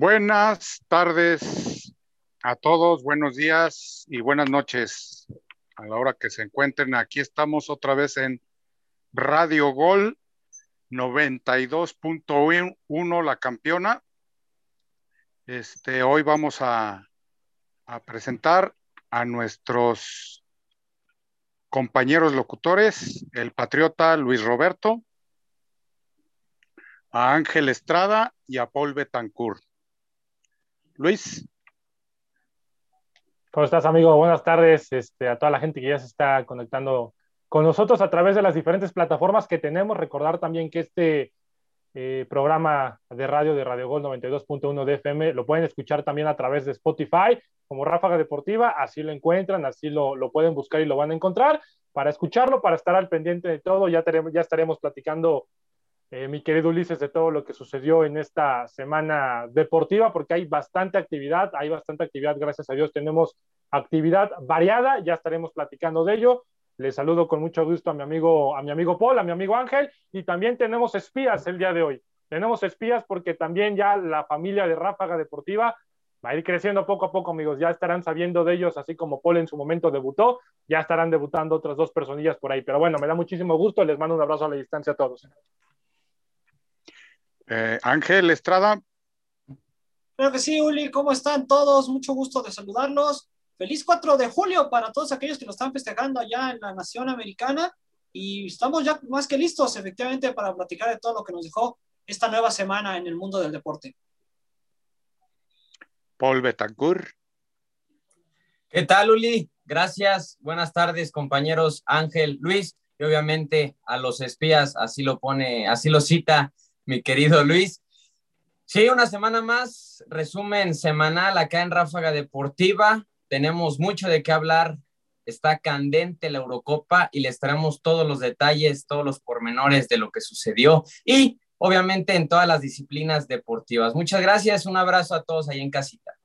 Buenas tardes a todos, buenos días y buenas noches a la hora que se encuentren. Aquí estamos otra vez en Radio Gol 92.1, la campeona. Este, hoy vamos a, a presentar a nuestros compañeros locutores, el patriota Luis Roberto, a Ángel Estrada y a Paul Betancourt. Luis. ¿Cómo estás, amigo? Buenas tardes este, a toda la gente que ya se está conectando con nosotros a través de las diferentes plataformas que tenemos. Recordar también que este eh, programa de radio de Radio Gol 92.1 de FM lo pueden escuchar también a través de Spotify como Ráfaga Deportiva. Así lo encuentran, así lo, lo pueden buscar y lo van a encontrar. Para escucharlo, para estar al pendiente de todo, ya, tenemos, ya estaremos platicando eh, mi querido Ulises, de todo lo que sucedió en esta semana deportiva, porque hay bastante actividad, hay bastante actividad, gracias a Dios tenemos actividad variada, ya estaremos platicando de ello. Les saludo con mucho gusto a mi amigo, a mi amigo Paul, a mi amigo Ángel, y también tenemos espías el día de hoy. Tenemos espías porque también ya la familia de Ráfaga Deportiva va a ir creciendo poco a poco, amigos. Ya estarán sabiendo de ellos, así como Paul en su momento debutó, ya estarán debutando otras dos personillas por ahí. Pero bueno, me da muchísimo gusto, les mando un abrazo a la distancia a todos. Eh, Ángel Estrada. Claro que sí, Uli, ¿cómo están todos? Mucho gusto de saludarlos. Feliz 4 de julio para todos aquellos que lo están festejando allá en la Nación Americana. Y estamos ya más que listos, efectivamente, para platicar de todo lo que nos dejó esta nueva semana en el mundo del deporte. Paul Betancourt. ¿Qué tal, Uli? Gracias. Buenas tardes, compañeros Ángel, Luis, y obviamente a los espías, así lo pone, así lo cita mi querido Luis. Sí, una semana más, resumen semanal acá en Ráfaga Deportiva. Tenemos mucho de qué hablar. Está candente la Eurocopa y les traemos todos los detalles, todos los pormenores de lo que sucedió y obviamente en todas las disciplinas deportivas. Muchas gracias, un abrazo a todos ahí en casita.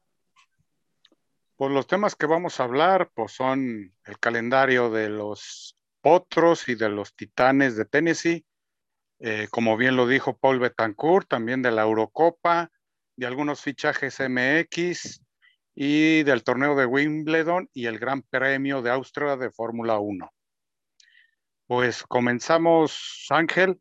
Pues los temas que vamos a hablar pues son el calendario de los potros y de los titanes de Tennessee, eh, como bien lo dijo Paul Betancourt, también de la Eurocopa, de algunos fichajes MX y del torneo de Wimbledon y el Gran Premio de Austria de Fórmula 1. Pues comenzamos, Ángel.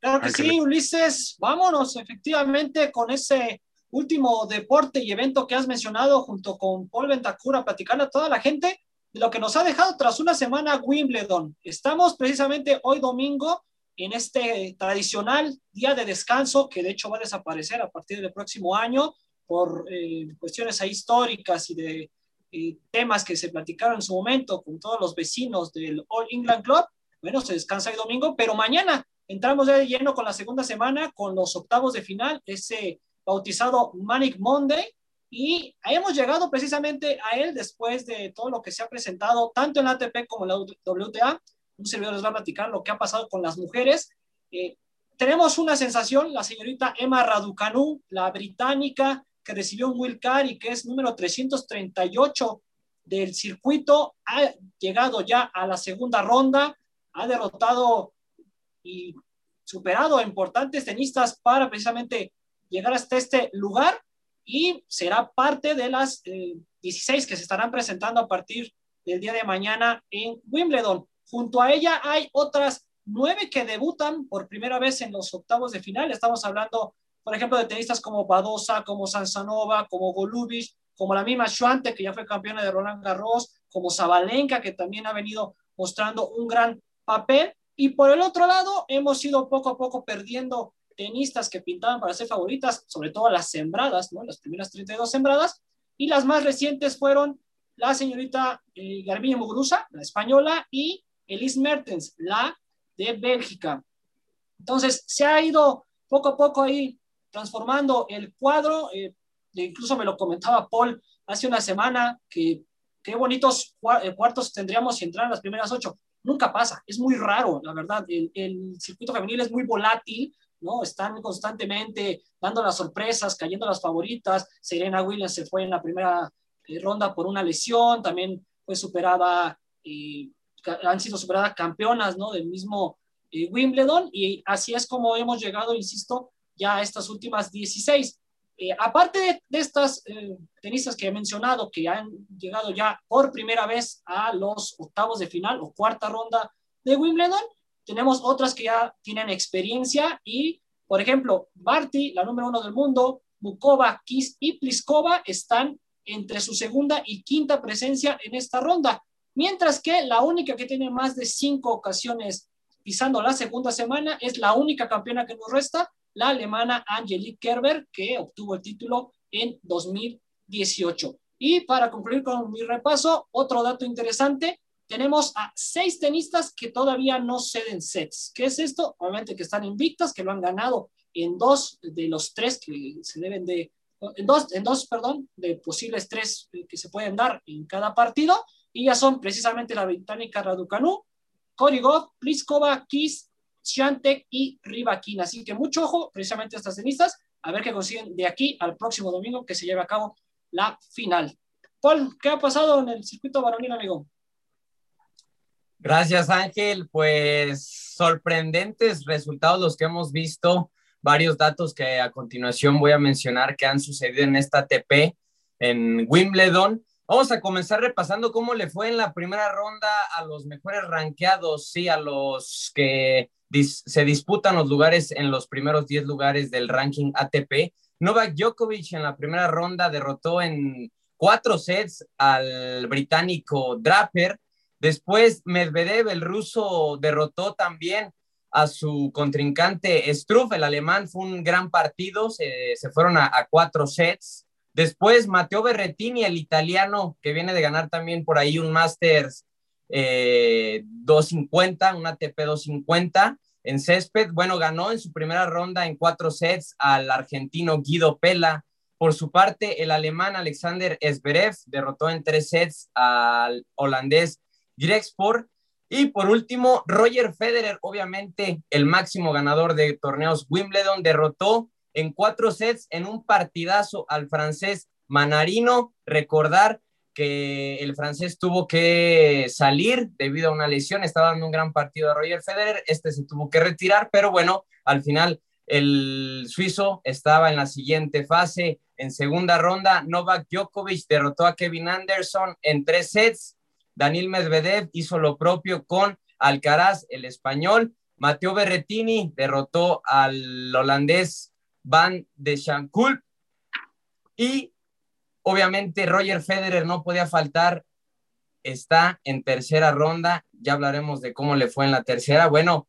Claro que sí, Ulises. Vámonos efectivamente con ese último deporte y evento que has mencionado junto con Paul Betancourt a platicarle a toda la gente lo que nos ha dejado tras una semana Wimbledon. Estamos precisamente hoy domingo en este tradicional día de descanso que de hecho va a desaparecer a partir del próximo año por eh, cuestiones históricas y de eh, temas que se platicaron en su momento con todos los vecinos del All England Club. Bueno, se descansa hoy domingo, pero mañana entramos ya de lleno con la segunda semana, con los octavos de final, ese bautizado Manic Monday, y hemos llegado precisamente a él después de todo lo que se ha presentado, tanto en la ATP como en la WTA. Un servidor les va a platicar lo que ha pasado con las mujeres. Eh, tenemos una sensación, la señorita Emma Raducanu, la británica que recibió un Will Card y que es número 338 del circuito, ha llegado ya a la segunda ronda, ha derrotado y superado a importantes tenistas para precisamente llegar hasta este lugar y será parte de las 16 eh, que se estarán presentando a partir del día de mañana en Wimbledon. Junto a ella hay otras nueve que debutan por primera vez en los octavos de final. Estamos hablando, por ejemplo, de tenistas como Badosa, como Sansanova, como Golubic, como la misma Schwante, que ya fue campeona de Roland Garros, como Zabalenka, que también ha venido mostrando un gran papel. Y por el otro lado, hemos ido poco a poco perdiendo tenistas que pintaban para ser favoritas, sobre todo las sembradas, ¿no? Las primeras 32 sembradas, y las más recientes fueron la señorita eh, Garbiñe Muguruza, la española, y Elise Mertens, la de Bélgica. Entonces, se ha ido poco a poco ahí transformando el cuadro, eh, incluso me lo comentaba Paul hace una semana, que qué bonitos eh, cuartos tendríamos si entraran las primeras ocho. Nunca pasa, es muy raro, la verdad. El, el circuito femenil es muy volátil, ¿no? Están constantemente dando las sorpresas, cayendo las favoritas. Serena Williams se fue en la primera eh, ronda por una lesión, también fue superada, eh, han sido superadas campeonas, ¿no? Del mismo eh, Wimbledon y así es como hemos llegado, insisto, ya a estas últimas 16. Eh, aparte de, estas eh, tenistas que he mencionado, que han llegado ya por primera vez a los octavos de final o cuarta ronda de Wimbledon, tenemos otras que ya tienen experiencia y, por ejemplo, Barty, la número uno del mundo, Bukova, Kiss y Pliskova están entre su segunda y quinta presencia en esta ronda, mientras que la única que tiene más de cinco ocasiones pisando la segunda semana es la única campeona que nos resta, la alemana Angelique Kerber, que obtuvo el título en 2018. Y para concluir con mi repaso, otro dato interesante, tenemos a seis tenistas que todavía no ceden sets. ¿Qué es esto? Obviamente que están invictas, que lo han ganado en dos de los tres que se deben de, en dos, en dos, perdón, de posibles tres que se pueden dar en cada partido, y ya son precisamente la británica Raducanu, Korigov, Pliskova, Kiss, Shantek y Rivakin. Así que mucho ojo precisamente a estas tenistas, a ver qué consiguen de aquí al próximo domingo que se lleve a cabo la final. Paul, ¿qué ha pasado en el circuito varonil, amigo? Gracias, Ángel. Pues sorprendentes resultados los que hemos visto, varios datos que a continuación voy a mencionar que han sucedido en esta TP en Wimbledon. Vamos a comenzar repasando cómo le fue en la primera ronda a los mejores rankeados, sí, a los que se disputan los lugares en los primeros 10 lugares del ranking ATP. Novak Djokovic en la primera ronda derrotó en cuatro sets al británico Draper. Después Medvedev, el ruso, derrotó también a su contrincante Struff, el alemán. Fue un gran partido, se, fueron a, cuatro sets. Después, Matteo Berretini, el italiano, que viene de ganar también por ahí un Masters 250, eh, un ATP 250 en césped. Bueno, ganó en su primera ronda en cuatro sets al argentino Guido Pella. Por su parte, el alemán Alexander Zverev derrotó en tres sets al holandés Y por último, Roger Federer, obviamente el máximo ganador de torneos Wimbledon, derrotó en cuatro sets en un partidazo al francés Manarino. Recordar que el francés tuvo que salir debido a una lesión, estaba dando un gran partido a Roger Federer, este se tuvo que retirar, pero bueno, al final el suizo estaba en la siguiente fase, en segunda ronda, Novak Djokovic derrotó a Kevin Anderson en tres sets, Daniel Medvedev hizo lo propio con Alcaraz, el español, Matteo Berrettini derrotó al holandés Van de Shankulp y obviamente Roger Federer no podía faltar, está en tercera ronda, ya hablaremos de cómo le fue en la tercera, bueno,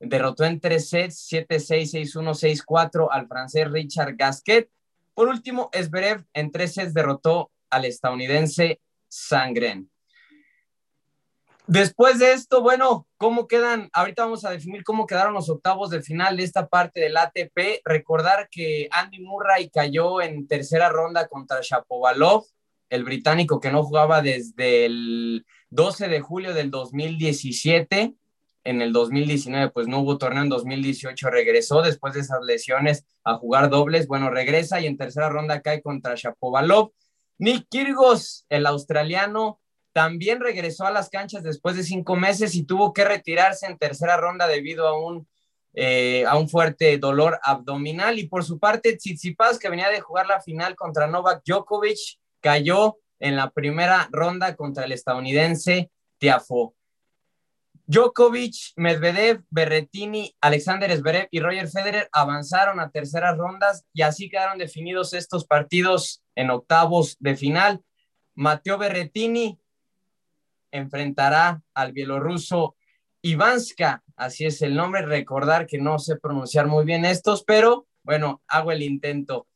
derrotó en tres sets, 7-6, 6-1, 6-4 al francés Richard Gasquet. Por último, Esberev en tres sets derrotó al estadounidense Sangren. Después de esto, bueno, ¿cómo quedan? Ahorita vamos a definir cómo quedaron los octavos de final de esta parte del ATP. Recordar que Andy Murray cayó en tercera ronda contra Shapovalov, el británico que no jugaba desde el 12 de julio del 2017. En el 2019, pues no hubo torneo, en 2018 regresó después de esas lesiones a jugar dobles. Bueno, regresa y en tercera ronda cae contra Shapovalov. Nick Kyrgios, el australiano, también regresó a las canchas después de cinco meses y tuvo que retirarse en tercera ronda debido a un, eh, a un fuerte dolor abdominal. Y por su parte, Tsitsipas, que venía de jugar la final contra Novak Djokovic, cayó en la primera ronda contra el estadounidense Tiafo. Djokovic, Medvedev, Berretini, Alexander Zverev y Roger Federer avanzaron a terceras rondas y así quedaron definidos estos partidos en octavos de final. Mateo Berretini enfrentará al bielorruso Ivanska, así es el nombre, recordar que no sé pronunciar muy bien estos, pero bueno, hago el intento.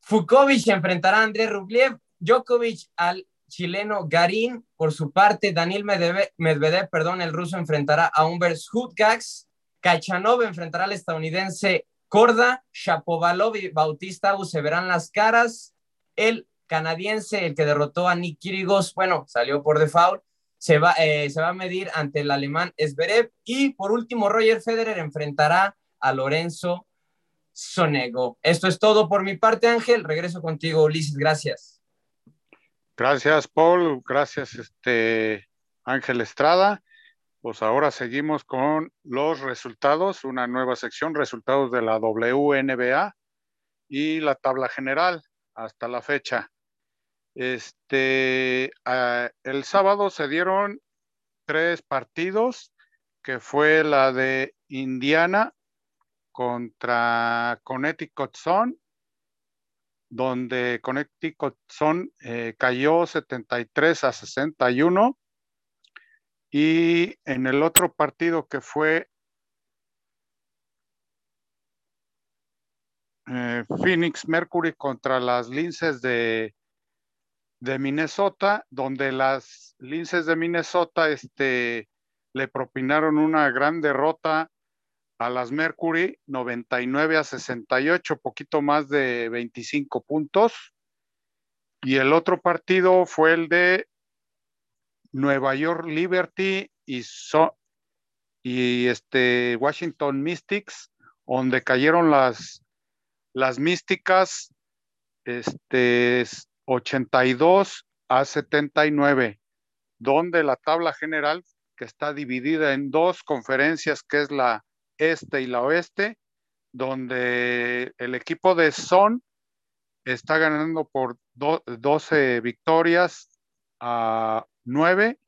Fukovic enfrentará a André Rublev, Djokovic al chileno Garín, por su parte, Daniel Medvedev, perdón, el ruso enfrentará a Humbert Hutgax, Kachanov enfrentará al estadounidense Korda, Shapovalov y Bautista se verán las caras, el canadiense, el que derrotó a Nick Kyrgios, bueno, salió por default, se va, eh, se va a medir ante el alemán Zverev y por último Roger Federer enfrentará a Lorenzo Sonego. Esto es todo por mi parte, Ángel. Regreso contigo, Ulises. Gracias. Gracias, Paul. Gracias, este Ángel Estrada. Pues ahora seguimos con los resultados, una nueva sección, resultados de la WNBA y la tabla general hasta la fecha. Este, ah, el sábado se dieron tres partidos, que fue la de Indiana contra Connecticut Sun, donde Connecticut Sun eh, cayó 73 a 61. Y en el otro partido que fue eh, Phoenix Mercury contra las Linces de, de, Minnesota, donde las Linces de Minnesota este, le propinaron una gran derrota a las Mercury, 99 a 68, poquito más de 25 puntos. Y el otro partido fue el de Nueva York Liberty y, y este Washington Mystics, donde cayeron las, las místicas este, 82 a 79, donde la tabla general, que está dividida en dos conferencias, que es la este y la oeste, donde el equipo de Son está ganando por 12 victorias a 9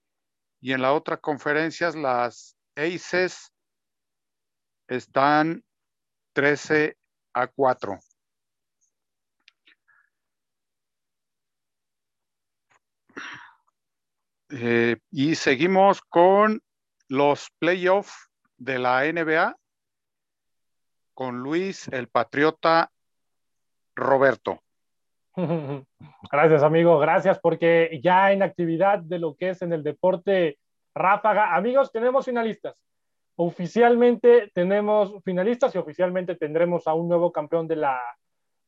y en la otra conferencia las Aces están 13 a 4. Eh, y seguimos con los playoffs de la NBA con Luis el Patriota Roberto. Gracias, amigo. Gracias porque ya en actividad de lo que es en el deporte ráfaga, amigos, tenemos finalistas. Oficialmente tenemos finalistas y oficialmente tendremos a un nuevo campeón de la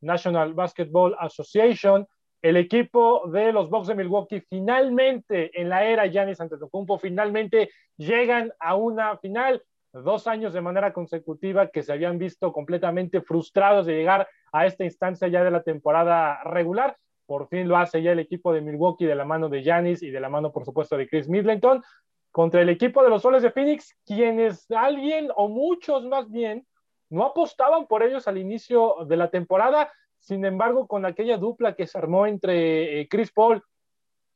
National Basketball Association. El equipo de los Bucks de Milwaukee finalmente en la era Giannis Antetokounmpo finalmente llegan a una final dos años de manera consecutiva que se habían visto completamente frustrados de llegar a esta instancia ya de la temporada regular. Por fin lo hace ya el equipo de Milwaukee de la mano de Giannis y de la mano, por supuesto, de Chris Middleton contra el equipo de los Soles de Phoenix, quienes alguien o muchos más bien no apostaban por ellos al inicio de la temporada. Sin embargo, con aquella dupla que se armó entre eh, Chris Paul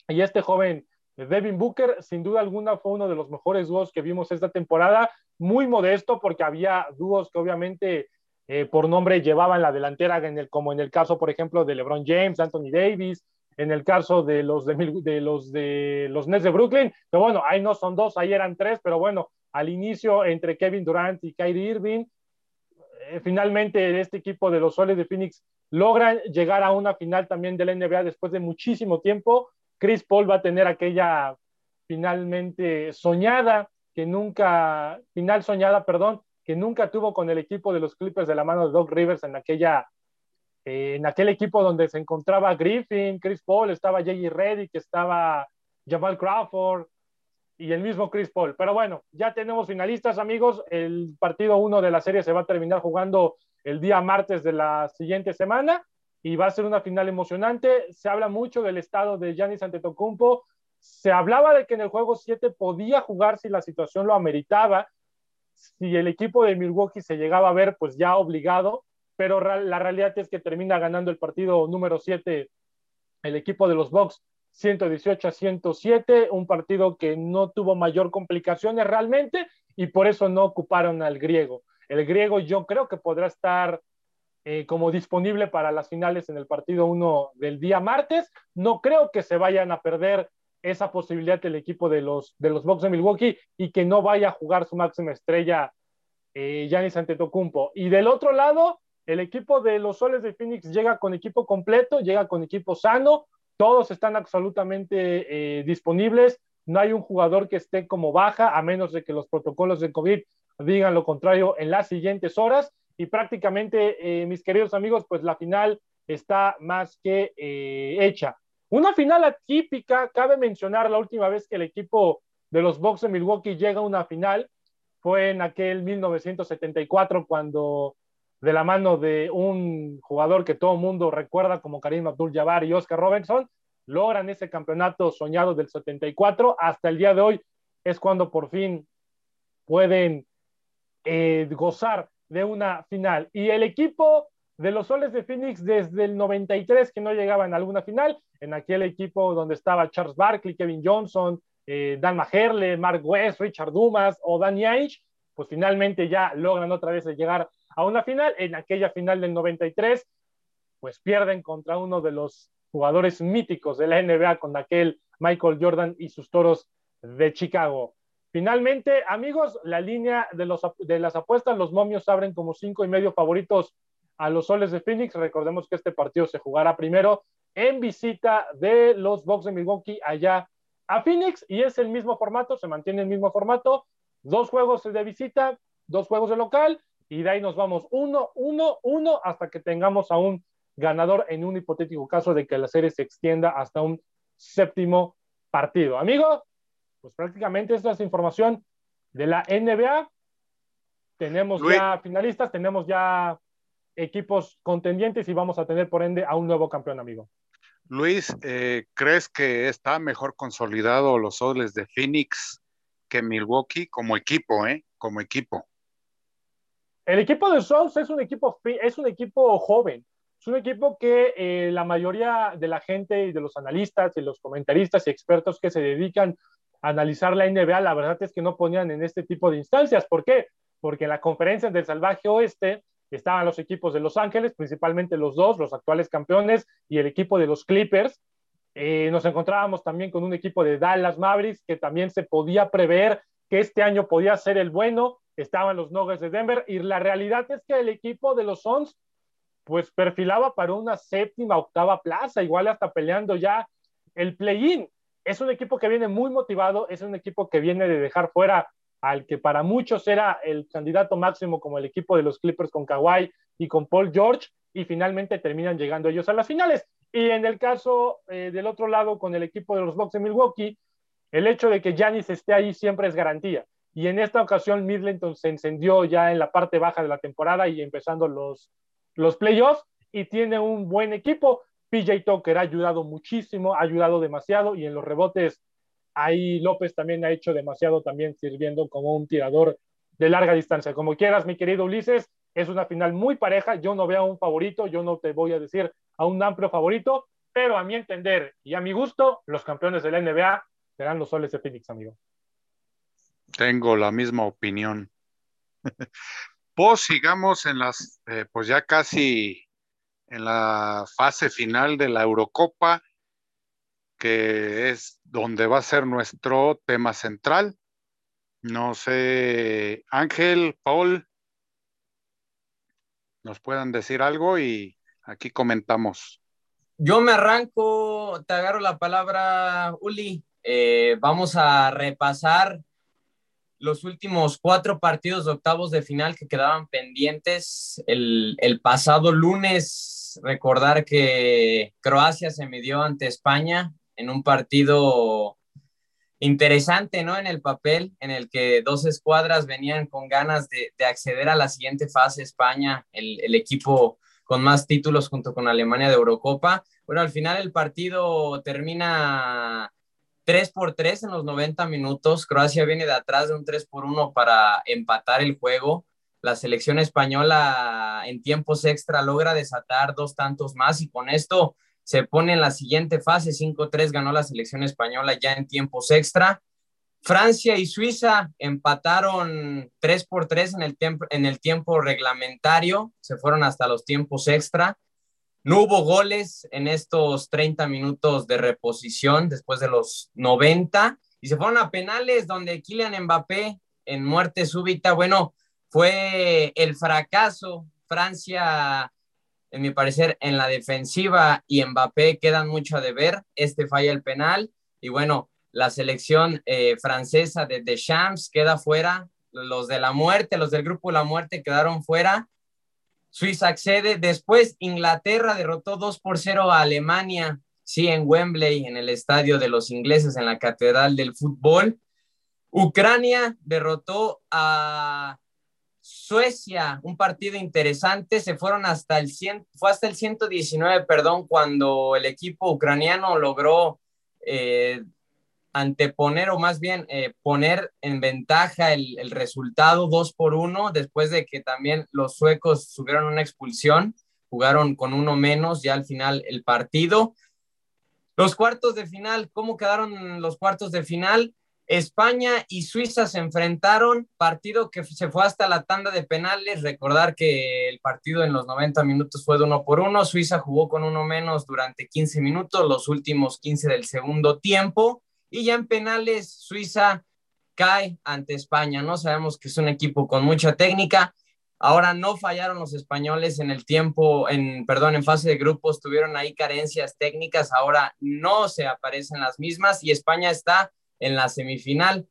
y este joven Devin Booker, sin duda alguna, fue uno de los mejores dúos que vimos esta temporada. Muy modesto, porque había dúos que obviamente eh, por nombre llevaban la delantera, como en el caso, por ejemplo, de LeBron James, Anthony Davis, en el caso de los de, los de los Nets de Brooklyn, pero bueno, ahí no son dos, ahí eran tres, pero bueno, al inicio entre Kevin Durant y Kyrie Irving, eh, finalmente este equipo de los Soles de Phoenix logran llegar a una final también de la NBA después de muchísimo tiempo. Chris Paul va a tener aquella finalmente soñada, que nunca, final soñada, perdón, que nunca tuvo con el equipo de los Clippers de la mano de Doc Rivers en aquella, eh, en aquel equipo donde se encontraba Griffin, Chris Paul, estaba J.J. Reddick, estaba Jamal Crawford y el mismo Chris Paul. Pero bueno, ya tenemos finalistas, amigos. El partido uno de la serie se va a terminar jugando el día martes de la siguiente semana y va a ser una final emocionante. Se habla mucho del estado de Giannis Antetokounmpo. Se hablaba de que en el juego 7 podía jugar si la situación lo ameritaba, si el equipo de Milwaukee se llegaba a ver pues ya obligado, pero la realidad es que termina ganando el partido número 7 el equipo de los Bucks 118 a 107, un partido que no tuvo mayor complicaciones realmente y por eso no ocuparon al griego. El griego yo creo que podrá estar eh, como disponible para las finales en el partido 1 del día martes. No creo que se vayan a perder esa posibilidad del equipo de los, de los Bucks de Milwaukee y que no vaya a jugar su máxima estrella eh, Giannis Antetokounmpo. Y del otro lado, el equipo de los Soles de Phoenix llega con equipo completo, llega con equipo sano, todos están absolutamente eh, disponibles, no hay un jugador que esté como baja, a menos de que los protocolos de COVID digan lo contrario en las siguientes horas y prácticamente, eh, mis queridos amigos, pues la final está más que eh, hecha. Una final atípica, cabe mencionar la última vez que el equipo de los Bucks de Milwaukee llega a una final, fue en aquel 1974 cuando de la mano de un jugador que todo mundo recuerda como Karim Abdul-Jabbar y Oscar Robinson, logran ese campeonato soñado del 74. Hasta el día de hoy es cuando por fin pueden eh, gozar de una final. Y el equipo de los Soles de Phoenix desde el 93 que no llegaban a alguna final, en aquel equipo donde estaba Charles Barkley, Kevin Johnson, eh, Dan Maherle, Mark West, Richard Dumas o Danny Ainge, pues finalmente ya logran otra vez llegar a una final. En aquella final del 93, pues pierden contra uno de los jugadores míticos de la NBA con aquel Michael Jordan y sus toros de Chicago. Finalmente, amigos, la línea de, los, de las apuestas, los momios abren como cinco y medio favoritos a los soles de Phoenix. Recordemos que este partido se jugará primero en visita de los Bucks de Milwaukee allá a Phoenix y es el mismo formato, se mantiene el mismo formato, dos juegos de visita, dos juegos de local y de ahí nos vamos uno, uno, uno hasta que tengamos a un ganador en un hipotético caso de que la serie se extienda hasta un séptimo partido. Amigo, pues prácticamente esta es la información de la NBA. Tenemos ya finalistas, tenemos ya equipos contendientes y vamos a tener por ende a un nuevo campeón, amigo. Luis, eh, ¿crees que está mejor consolidado los Soles de Phoenix que Milwaukee como equipo, eh? Como equipo. El equipo de Soles es un equipo, es un equipo joven. Es un equipo que eh, la mayoría de la gente y de los analistas y los comentaristas y expertos que se dedican a analizar la NBA, la verdad es que no ponían en este tipo de instancias. ¿Por qué? Porque en la conferencia del Salvaje Oeste estaban los equipos de Los Ángeles, principalmente los dos, los actuales campeones, y el equipo de los Clippers. Eh, nos encontrábamos también con un equipo de Dallas Mavericks que también se podía prever que este año podía ser el bueno. Estaban los Nuggets de Denver y la realidad es que el equipo de los Suns pues perfilaba para una séptima, octava plaza, igual hasta peleando ya el play-in. Es un equipo que viene muy motivado, es un equipo que viene de dejar fuera al que para muchos era el candidato máximo como el equipo de los Clippers con Kawhi y con Paul George, y finalmente terminan llegando ellos a las finales. Y en el caso eh, del otro lado, con el equipo de los Bucks de Milwaukee, el hecho de que Giannis esté ahí siempre es garantía. Y en esta ocasión, Midleton se encendió ya en la parte baja de la temporada y empezando los, los playoffs y tiene un buen equipo. PJ Tucker ha ayudado muchísimo, ha ayudado demasiado y en los rebotes ahí López también ha hecho demasiado también sirviendo como un tirador de larga distancia. Como quieras, mi querido Ulises, es una final muy pareja. Yo no veo a un favorito, yo no te voy a decir a un amplio favorito, pero a mi entender y a mi gusto, los campeones de la NBA serán los soles de Phoenix, amigo. Tengo la misma opinión. Pues sigamos en las, eh, pues ya casi en la fase final de la Eurocopa, que es donde va a ser nuestro tema central. No sé, Ángel, Paul, nos puedan decir algo y aquí comentamos. Yo me arranco, te agarro la palabra, Uli. Eh, vamos a repasar los últimos cuatro partidos de octavos de final que quedaban pendientes. El, pasado lunes, recordar que Croacia se midió ante España en un partido interesante, ¿no? En el papel, en el que dos escuadras venían con ganas de, acceder a la siguiente fase, España, el, el, equipo con más títulos junto con Alemania de Eurocopa. Bueno, al final el partido termina 3 por 3 en los 90 minutos. Croacia viene de atrás de un 3 por 1 para empatar el juego. La selección española en tiempos extra logra desatar dos tantos más y con esto se pone en la siguiente fase. 5-3 ganó la selección española ya en tiempos extra. Francia y Suiza empataron 3 por 3 en el, en el tiempo reglamentario. Se fueron hasta los tiempos extra. No hubo goles en estos 30 minutos de reposición después de los 90 y se fueron a penales donde Kylian Mbappé en muerte súbita, bueno, fue el fracaso. Francia, en mi parecer, en la defensiva y Mbappé quedan mucho a deber. Este falla el penal y bueno, la selección eh, francesa de Deschamps queda fuera. Los de la muerte, los del grupo La Muerte quedaron fuera Suiza accede. Después Inglaterra derrotó 2 por 0 a Alemania, sí, en Wembley, en el estadio de los ingleses, en la Catedral del Fútbol. Ucrania derrotó a Suecia, un partido interesante, se fueron hasta el 100, fue hasta el 119, perdón, cuando el equipo ucraniano logró eh, anteponer o más bien eh, poner en ventaja el, resultado 2 por 1 después de que también los suecos subieron una expulsión, jugaron con uno menos ya al final el partido. Los cuartos de final, ¿cómo quedaron los cuartos de final? España y Suiza se enfrentaron, partido que se fue hasta la tanda de penales. Recordar que el partido en los 90 minutos fue de uno por uno. Suiza jugó con uno menos durante 15 minutos, los últimos 15 del segundo tiempo. Y ya en penales, Suiza cae ante España. No sabemos que es un equipo con mucha técnica. Ahora no fallaron los españoles en el tiempo, en perdón, en fase de grupos tuvieron ahí carencias técnicas, ahora no se aparecen las mismas y España está en la semifinal.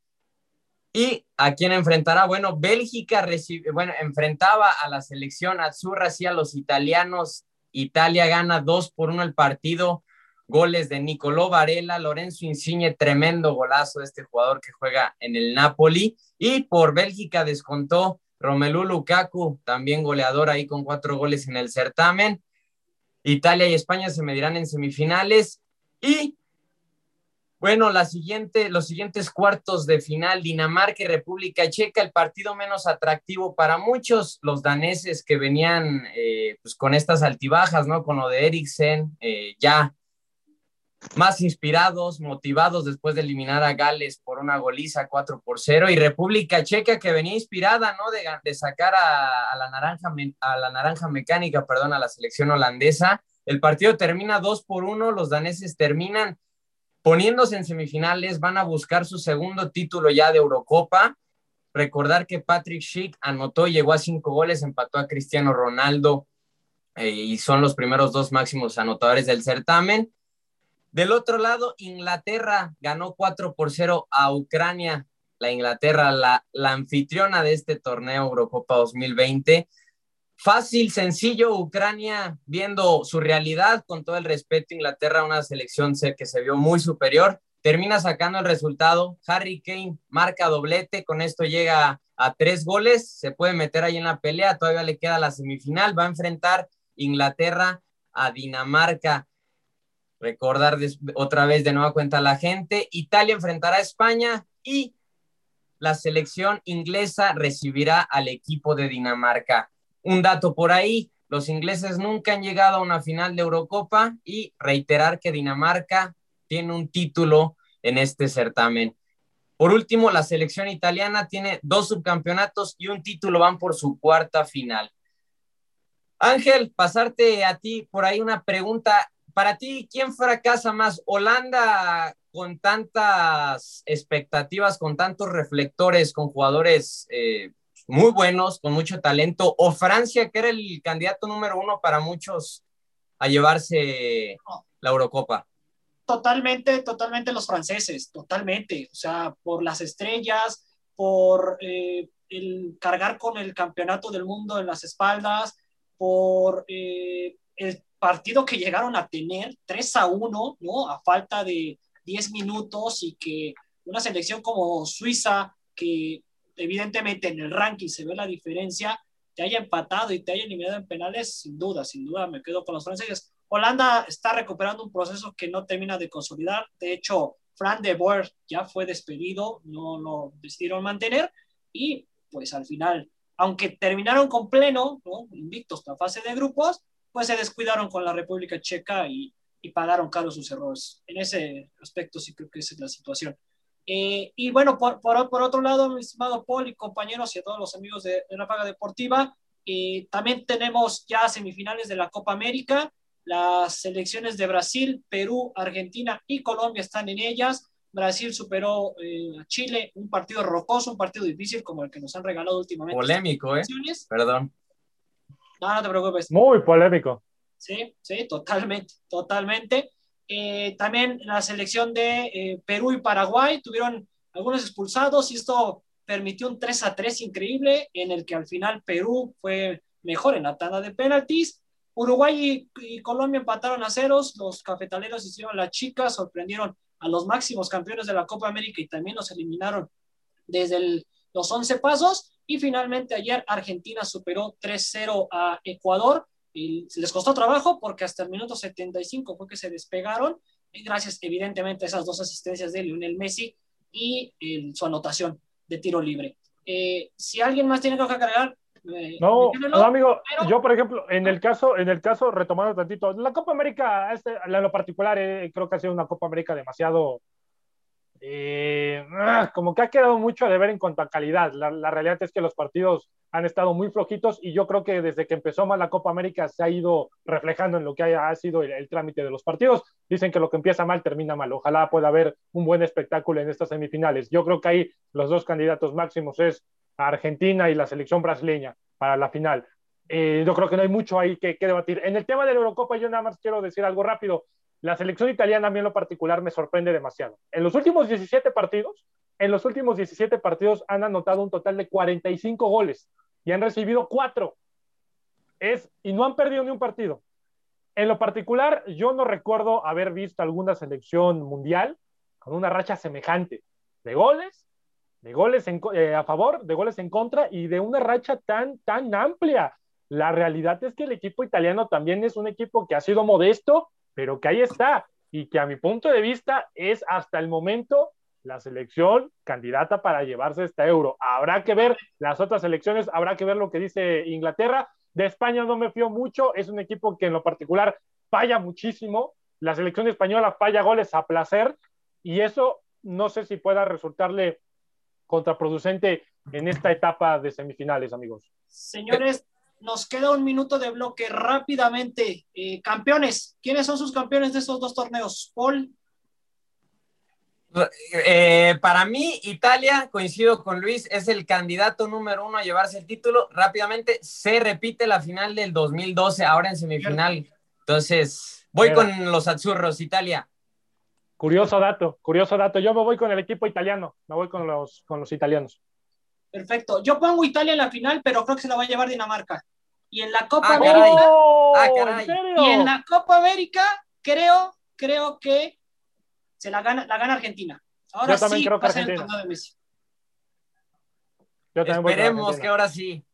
¿Y a quién enfrentará? Bueno, Bélgica recibe, bueno, enfrentaba a la selección azurra, sí a los italianos. Italia gana 2 por 1 el partido. Goles de Nicolò Varela, Lorenzo Insigne, tremendo golazo de este jugador que juega en el Napoli. Y por Bélgica descontó Romelu Lukaku, también goleador ahí con cuatro goles en el certamen. Italia y España se medirán en semifinales. Y bueno, los siguientes cuartos de final, Dinamarca y República Checa, el partido menos atractivo para muchos, los daneses que venían eh, pues con estas altibajas, ¿no? Con lo de Eriksen, eh, ya más inspirados, motivados después de eliminar a Gales por una goliza 4 por 0 y República Checa que venía inspirada, ¿no? De, sacar a, a, la naranja, a la naranja mecánica, perdón, a la selección holandesa. El partido termina 2 por 1, los daneses terminan poniéndose en semifinales, van a buscar su segundo título ya de Eurocopa. Recordar que Patrick Schick anotó, llegó a cinco goles, empató a Cristiano Ronaldo eh, y son los primeros dos máximos anotadores del certamen. Del otro lado, Inglaterra ganó 4 por 0 a Ucrania. La Inglaterra, la, la anfitriona de este torneo Eurocopa 2020. Fácil, sencillo, Ucrania viendo su realidad, con todo el respeto, Inglaterra, una selección que se vio muy superior, termina sacando el resultado. Harry Kane marca doblete, con esto llega a tres goles, se puede meter ahí en la pelea, todavía le queda la semifinal, va a enfrentar Inglaterra a Dinamarca. Recordar otra vez de nueva cuenta a la gente, Italia enfrentará a España y la selección inglesa recibirá al equipo de Dinamarca. Un dato por ahí, los ingleses nunca han llegado a una final de Eurocopa y reiterar que Dinamarca tiene un título en este certamen. Por último, la selección italiana tiene dos subcampeonatos y un título, van por su cuarta final. Ángel, pasarte a ti por ahí una pregunta. Para ti, ¿quién fracasa más? ¿Holanda con tantas expectativas, con tantos reflectores, con jugadores eh, muy buenos, con mucho talento, o Francia, que era el candidato número uno para muchos a llevarse la Eurocopa. Totalmente, totalmente los franceses, totalmente. O sea, por las estrellas, por eh, el cargar con el campeonato del mundo en las espaldas, por eh, el partido que llegaron a tener 3 a 1, ¿no? A falta de 10 minutos y que una selección como Suiza, que evidentemente en el ranking se ve la diferencia, te haya empatado y te haya eliminado en penales, sin duda, sin duda me quedo con los franceses. Holanda está recuperando un proceso que no termina de consolidar. De hecho, Fran de Boer ya fue despedido, no lo decidieron mantener y pues al final, aunque terminaron con pleno, ¿no? invictos la fase de grupos, pues se descuidaron con la República Checa y, y pagaron caro sus errores. En ese aspecto sí creo que esa es la situación. Eh, y bueno, por, por, por, otro lado, mi estimado Paul y compañeros y a todos los amigos de, de la Paga Deportiva, eh, también tenemos ya semifinales de la Copa América. Las selecciones de Brasil, Perú, Argentina y Colombia están en ellas. Brasil superó eh, a Chile, un partido rocoso, un partido difícil como el que nos han regalado últimamente. Polémico, ¿eh? Perdón. No, no te preocupes. Muy polémico. Sí, sí, totalmente, totalmente. Eh, también la selección de eh, Perú y Paraguay tuvieron algunos expulsados y esto permitió un 3 a 3 increíble en el que al final Perú fue mejor en la tanda de penaltis. Uruguay y, y Colombia empataron a ceros, los cafetaleros hicieron la chica, sorprendieron a los máximos campeones de la Copa América y también los eliminaron desde el, los 11 pasos. Y finalmente ayer Argentina superó 3-0 a Ecuador y les costó trabajo porque hasta el minuto 75 fue que se despegaron. gracias evidentemente a esas dos asistencias de Lionel Messi y su anotación de tiro libre. Eh, si alguien más tiene que agregar, eh, no, no, amigo, yo por ejemplo, en el caso, en el caso, retomando tantito, la Copa América, este, en lo particular, eh, creo que ha sido una Copa América demasiado, ah, como que ha quedado mucho de ver en cuanto a calidad. La, la, realidad es que los partidos han estado muy flojitos y yo creo que desde que empezó más la Copa América se ha ido reflejando en lo que haya, ha sido el, trámite de los partidos. Dicen que lo que empieza mal termina mal. Ojalá pueda haber un buen espectáculo en estas semifinales. Yo creo que ahí los dos candidatos máximos es Argentina y la selección brasileña para la final. Eh, yo creo que no hay mucho ahí que, que, debatir. En el tema de la Eurocopa, yo nada más quiero decir algo rápido. La selección italiana a mí en lo particular me sorprende demasiado. En los últimos 17 partidos, en los últimos 17 partidos han anotado un total de 45 goles y han recibido cuatro. Es, y no han perdido ni un partido. En lo particular, yo no recuerdo haber visto alguna selección mundial con una racha semejante de goles, de goles eh, a favor, de goles en contra y de una racha tan, tan amplia. La realidad es que el equipo italiano también es un equipo que ha sido modesto, pero que ahí está y que a mi punto de vista es hasta el momento la selección candidata para llevarse este euro. Habrá que ver las otras selecciones, habrá que ver lo que dice Inglaterra. De España no me fío mucho, es un equipo que en lo particular falla muchísimo. La selección española falla goles a placer y eso no sé si pueda resultarle contraproducente en esta etapa de semifinales, amigos. Señores, nos queda un minuto de bloque rápidamente. Eh, campeones, ¿quiénes son sus campeones de estos dos torneos? Paul. Eh, para mí, Italia, coincido con Luis, es el candidato número uno a llevarse el título. Rápidamente, se repite la final del 2012, ahora en semifinal. Entonces, voy con los Azzurros, Italia. Curioso dato, curioso dato. Yo me voy con el equipo italiano, me voy con los, con los italianos. Perfecto. Yo pongo Italia en la final, pero creo que se la va a llevar Dinamarca. Y en la Copa ah, América. Ah, y en la Copa América, creo, creo que se la gana, la gana Argentina. Ahora Yo también sí creo que Argentina. El de Messi. Yo también Esperemos que ahora sí.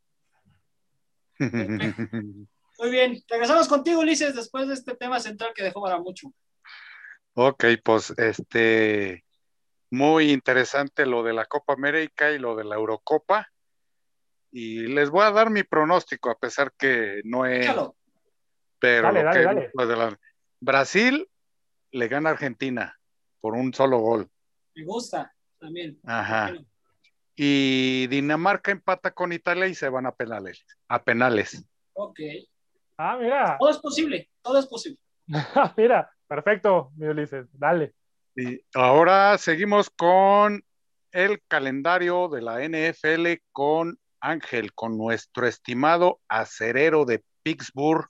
Muy bien, regresamos contigo, Ulises, después de este tema central que dejó para mucho. Ok, pues este, muy interesante lo de la Copa América y lo de la Eurocopa. Y les voy a dar mi pronóstico, a pesar que no es. Pero dale, dale, dale. Brasil le gana a Argentina por un solo gol. Me gusta también. Ajá. Y Dinamarca empata con Italia y se van a penales. A penales. Ok. Ah, mira. Todo es posible, todo es posible. mira, perfecto, mi Ulises, dale. Y ahora seguimos con el calendario de la NFL con Ángel, con nuestro estimado acerero de Pittsburgh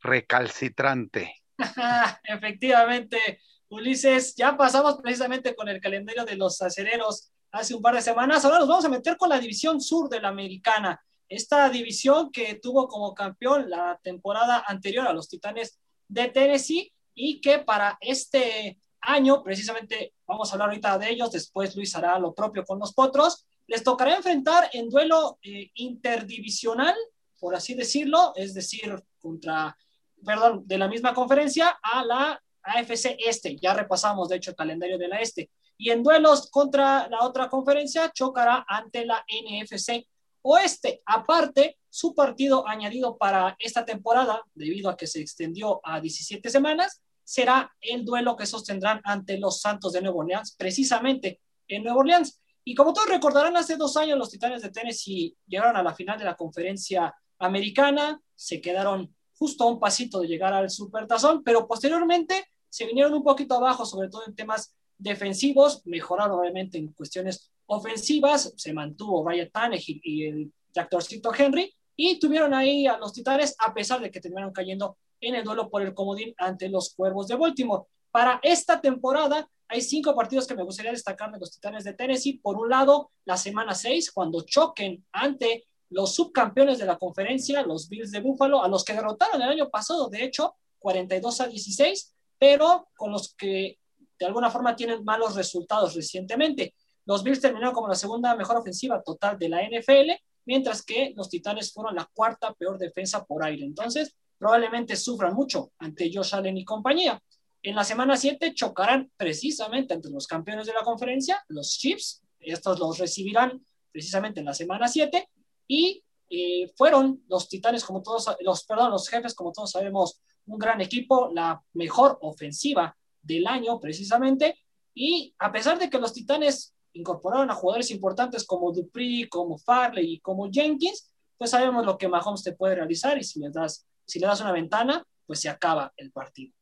recalcitrante. Efectivamente, Ulises, ya pasamos precisamente con el calendario de los acereros hace un par de semanas. Ahora nos vamos a meter con la división sur de la americana. Esta división que tuvo como campeón la temporada anterior a los Titanes de Tennessee y que para este año, precisamente vamos a hablar ahorita de ellos, después Luis hará lo propio con los Potros, les tocará enfrentar en duelo eh, interdivisional, por así decirlo, es decir, contra, perdón, de la misma conferencia a la AFC Este. Ya repasamos, de hecho, el calendario de la Este. Y en duelos contra la otra conferencia, chocará ante la NFC Oeste. Aparte, su partido añadido para esta temporada, debido a que se extendió a 17 semanas, será el duelo que sostendrán ante los Santos de Nueva Orleans, precisamente en Nueva Orleans. Y como todos recordarán, hace dos años los Titanes de Tennessee llegaron a la final de la conferencia americana, se quedaron justo a un pasito de llegar al Supertazón, pero posteriormente se vinieron un poquito abajo, sobre todo en temas defensivos, mejoraron obviamente en cuestiones ofensivas, se mantuvo Ryan Tannehill y el tractorcito Henry, y tuvieron ahí a los Titanes, a pesar de que terminaron cayendo en el duelo por el comodín ante los Cuervos de Baltimore. Para esta temporada hay cinco partidos que me gustaría destacar de los Titanes de Tennessee. Por un lado, la semana 6, cuando choquen ante los subcampeones de la conferencia, los Bills de Buffalo, a los que derrotaron el año pasado, de hecho, 42 a 16 pero con los que de alguna forma tienen malos resultados recientemente. Los Bills terminaron como la segunda mejor ofensiva total de la NFL, mientras que los Titanes fueron la cuarta peor defensa por aire. Entonces, probablemente sufran mucho ante Josh Allen y compañía. En la semana 7 chocarán precisamente entre los campeones de la conferencia, los Chiefs. Estos los recibirán precisamente en la semana 7. Y eh, fueron los Titanes, como todos, los, perdón, los jefes, como todos sabemos, un gran equipo, la mejor ofensiva del año precisamente. Y a pesar de que los Titanes incorporaron a jugadores importantes como Dupree, como Farley y como Jenkins, pues sabemos lo que Mahomes te puede realizar y si le das, si le das una ventana, pues se acaba el partido.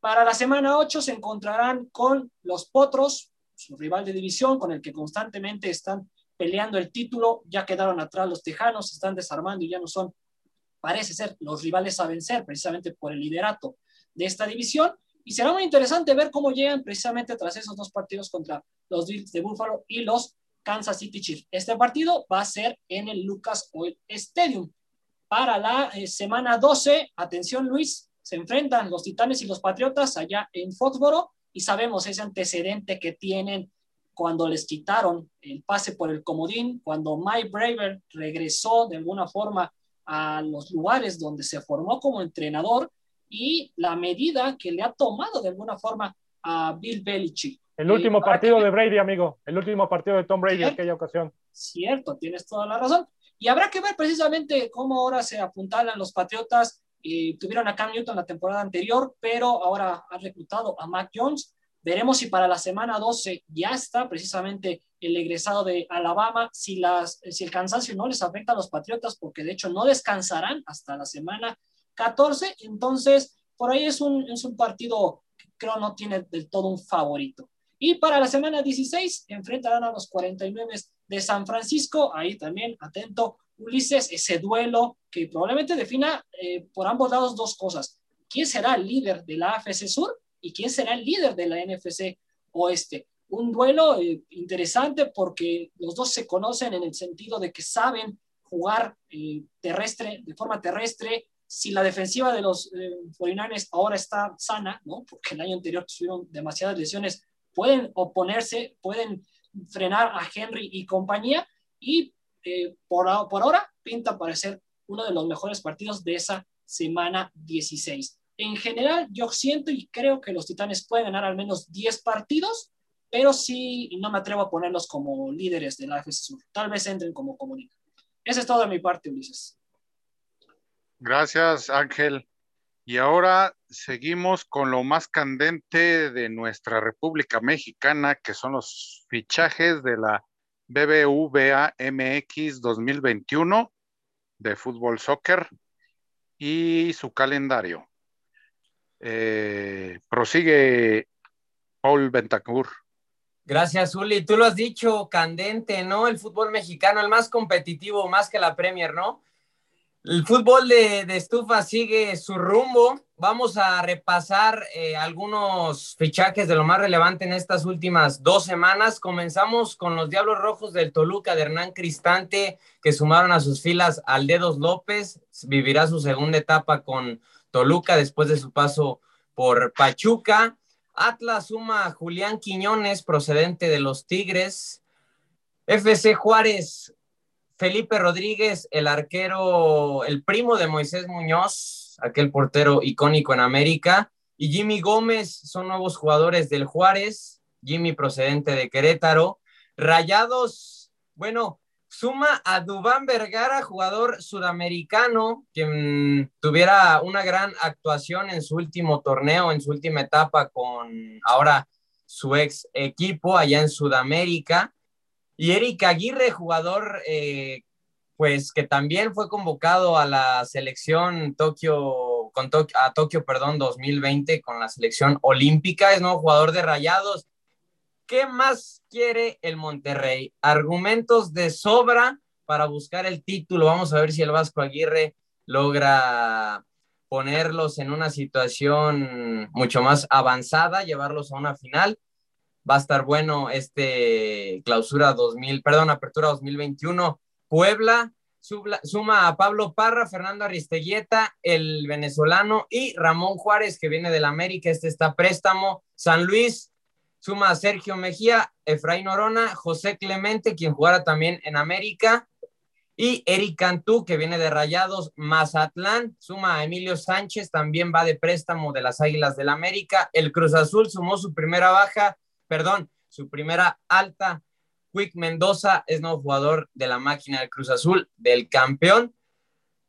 Para la semana 8 se encontrarán con los Potros, su rival de división, con el que constantemente están peleando el título. Ya quedaron atrás los Tejanos, se están desarmando y ya no son, parece ser, los rivales a vencer precisamente por el liderato de esta división. Y será muy interesante ver cómo llegan precisamente tras esos dos partidos contra los Bills de Buffalo y los Kansas City Chiefs. Este partido va a ser en el Lucas Oil Stadium. Para la eh, semana 12, atención Luis, se enfrentan los Titanes y los Patriotas allá en Foxboro y sabemos ese antecedente que tienen cuando les quitaron el pase por el comodín, cuando Mike Braver regresó de alguna forma a los lugares donde se formó como entrenador y la medida que le ha tomado de alguna forma a Bill Belichick. El último partido de Brady, amigo, el último partido de Tom Brady en aquella ocasión. Cierto, tienes toda la razón. Y habrá que ver precisamente cómo ahora se apuntalan los Patriotas tuvieron a Cam Newton la temporada anterior, pero ahora ha reclutado a Mac Jones. Veremos si para la semana 12 ya está precisamente el egresado de Alabama, si, las, si el cansancio no les afecta a los Patriotas, porque de hecho no descansarán hasta la semana 14. Entonces, por ahí es un, es un partido que creo no tiene del todo un favorito. Y para la semana 16 enfrentarán a los 49 de San Francisco. Ahí también, atento, Ulises, ese duelo que probablemente defina eh, por ambos lados dos cosas. ¿Quién será el líder de la AFC Sur y quién será el líder de la NFC Oeste? Un duelo eh, interesante porque los dos se conocen en el sentido de que saben jugar eh, terrestre, de forma terrestre. Si la defensiva de los 49ers ahora está sana, ¿no? porque el año anterior tuvieron demasiadas lesiones, pueden oponerse, pueden frenar a Henry y compañía. Y por, por ahora pinta para ser uno de los mejores partidos de esa semana 16. En general, yo siento y creo que los Titanes pueden ganar al menos 10 partidos, pero sí no me atrevo a ponerlos como líderes de la AFC Sur. Tal vez entren como comunica. Esa es toda mi parte, Ulises. Gracias, Ángel. Y ahora seguimos con lo más candente de nuestra República Mexicana, que son los fichajes de la BBVA MX 2021 de fútbol soccer y su calendario. Eh, prosigue Paul Bentacur. Gracias, Uli. Tú lo has dicho, candente, ¿no? El fútbol mexicano, el más competitivo, más que la Premier, ¿no? El fútbol de, estufa sigue su rumbo. Vamos a repasar eh, algunos fichajes de lo más relevante en estas últimas dos semanas. Comenzamos con los Diablos Rojos del Toluca de Hernán Cristante, que sumaron a sus filas al Dedos López. Vivirá su segunda etapa con Toluca después de su paso por Pachuca. Atlas suma a Julián Quiñones, procedente de los Tigres. FC Juárez Felipe Rodríguez, el arquero, el primo de Moisés Muñoz, aquel portero icónico en América, y Jimmy Gómez son nuevos jugadores del Juárez, Jimmy procedente de Querétaro. Rayados, bueno, suma a Dubán Vergara, jugador sudamericano, quien tuviera una gran actuación en su último torneo, en su última etapa con ahora su ex equipo allá en Sudamérica. Y Eric Aguirre, jugador, eh, pues que también fue convocado a la selección Tokio, con a Tokio, perdón, 2020 con la selección olímpica, es nuevo jugador de Rayados. ¿Qué más quiere el Monterrey? Argumentos de sobra para buscar el título. Vamos a ver si el Vasco Aguirre logra ponerlos en una situación mucho más avanzada, llevarlos a una final va a estar bueno este clausura 2000, perdón, apertura 2021. Puebla suma a Pablo Parra, Fernando Aristeguieta, el venezolano, y Ramón Juárez, que viene del América, este está préstamo. San Luis suma a Sergio Mejía, Efraín Orona, José Clemente, quien jugara también en América. Y Eric Cantú, que viene de Rayados, Mazatlán, suma a Emilio Sánchez, también va de préstamo de las Águilas del América. El Cruz Azul sumó su primera baja, perdón, su primera alta. Quick Mendoza es nuevo jugador de la máquina del Cruz Azul, del campeón.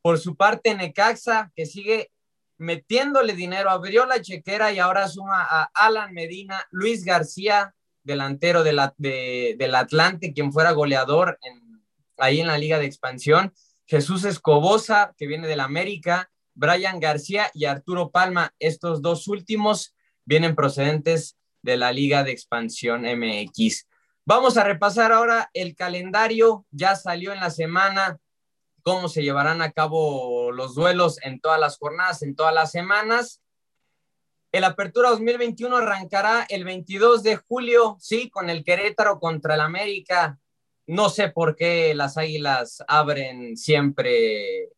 Por su parte, Necaxa, que sigue metiéndole dinero, abrió la chequera y ahora suma a Alan Medina, Luis García, delantero de la, del Atlante, quien fuera goleador en ahí en la Liga de Expansión. Jesús Escobosa, que viene del América, Brian García y Arturo Palma. Estos dos últimos vienen procedentes de la Liga de Expansión MX. Vamos a repasar ahora el calendario. Ya salió en la semana cómo se llevarán a cabo los duelos en todas las jornadas, en todas las semanas. El Apertura 2021 arrancará el 22 de julio, sí, con el Querétaro contra el América no sé por qué las Águilas abren siempre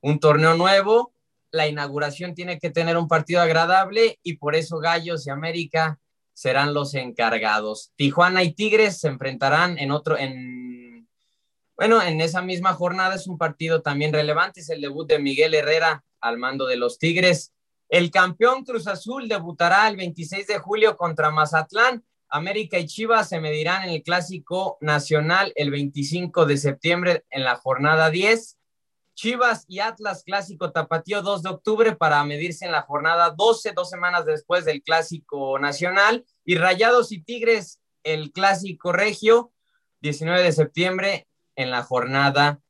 un torneo nuevo. La inauguración tiene que tener un partido agradable y por eso Gallos y América serán los encargados. Tijuana y Tigres se enfrentarán en otro, en, bueno, en esa misma jornada es un partido también relevante, es el debut de Miguel Herrera al mando de los Tigres. El campeón Cruz Azul debutará el 26 de julio contra Mazatlán América y Chivas se medirán en el Clásico Nacional el 25 de septiembre en la jornada 10. Chivas y Atlas Clásico Tapatío 2 de octubre para medirse en la jornada 12, dos semanas después del Clásico Nacional. Y Rayados y Tigres, el Clásico Regio, 19 de septiembre en la jornada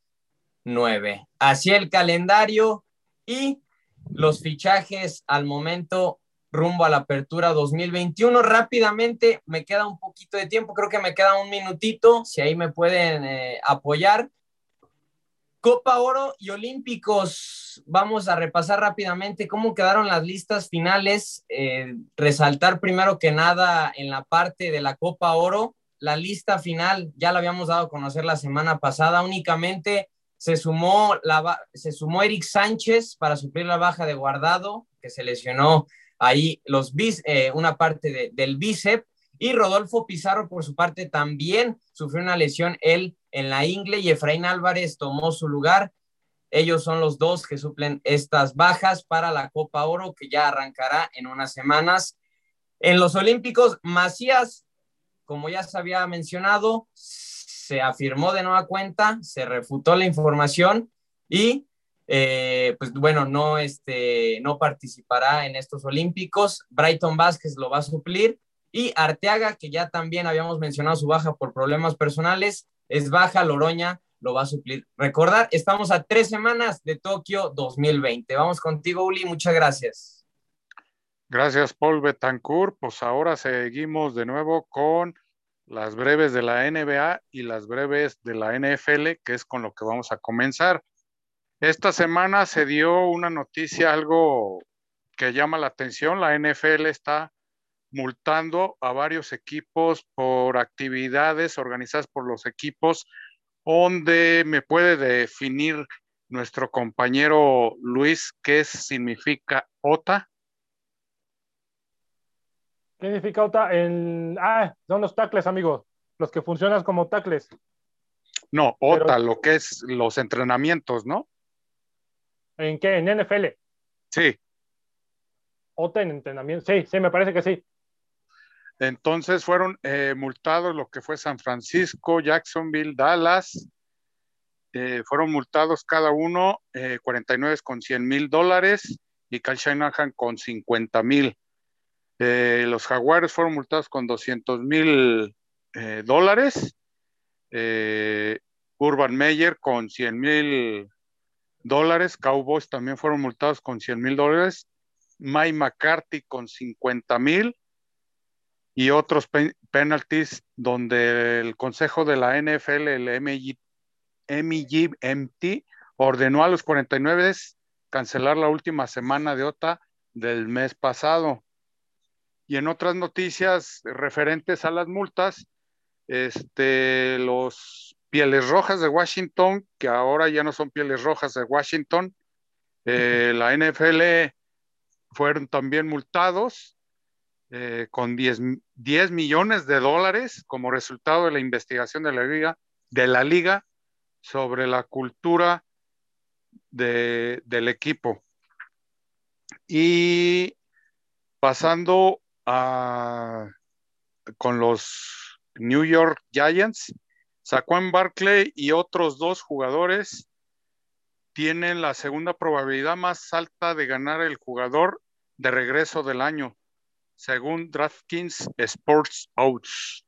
9. Así el calendario y los fichajes al momento rumbo a la apertura 2021. Rápidamente, me queda un poquito de tiempo, creo que me queda un minutito, si ahí me pueden eh, apoyar. Copa Oro y Olímpicos, vamos a repasar rápidamente cómo quedaron las listas finales. Eh, resaltar primero que nada en la parte de la Copa Oro, la lista final ya la habíamos dado a conocer la semana pasada, únicamente se sumó, se sumó Eric Sánchez para suplir la baja de guardado, que se lesionó ahí los eh, una parte del bíceps. Y Rodolfo Pizarro, por su parte, también sufrió una lesión él en la ingle y Efraín Álvarez tomó su lugar. Ellos son los dos que suplen estas bajas para la Copa Oro, que ya arrancará en unas semanas. En los Olímpicos, Macías, como ya se había mencionado, se afirmó de nueva cuenta, se refutó la información y eh, pues bueno, no, este, no participará en estos Olímpicos. Brighton Vázquez lo va a suplir. Y Arteaga, que ya también habíamos mencionado su baja por problemas personales, es baja, Loroña lo va a suplir. Recordar, estamos a tres semanas de Tokio 2020. Vamos contigo, Uli, muchas gracias. Gracias, Paul Betancourt. Pues ahora seguimos de nuevo con las breves de la NBA y las breves de la NFL, que es con lo que vamos a comenzar. Esta semana se dio una noticia, algo que llama la atención. La NFL está multando a varios equipos por actividades organizadas por los equipos, donde me puede definir nuestro compañero Luis qué significa OTA. ¿Qué significa OTA? En... Ah, son los tacles, amigos, los que funcionan como tacles. No, OTA, lo que es los entrenamientos, ¿no? ¿En qué? ¿En NFL? Sí. ¿O en entrenamiento? Sí, sí, me parece que sí. Entonces fueron eh, multados lo que fue San Francisco, Jacksonville, Dallas. Eh, fueron multados cada uno 49 eh, con 100 mil dólares y Cal Shanahan con 50 mil. los Jaguares fueron multados con 200 mil dólares. Urban Meyer con 100 mil dólares. Cowboys también fueron multados con 100 mil dólares. Mike McCarthy con 50 mil y otros penalties donde el consejo de la NFL, el MGMT, ordenó a los 49 cancelar la última semana de OTA del mes pasado. Y en otras noticias referentes a las multas, este, los Pieles Rojas de Washington, que ahora ya no son Pieles Rojas de Washington. Eh, la NFL fueron también multados eh, con 10, 10, millones de dólares como resultado de la investigación de la liga, de la liga sobre la cultura del equipo. Y pasando a, con los New York Giants, Saquon Barkley y otros dos jugadores tienen la segunda probabilidad más alta de ganar el jugador de regreso del año, según DraftKings Sports Odds.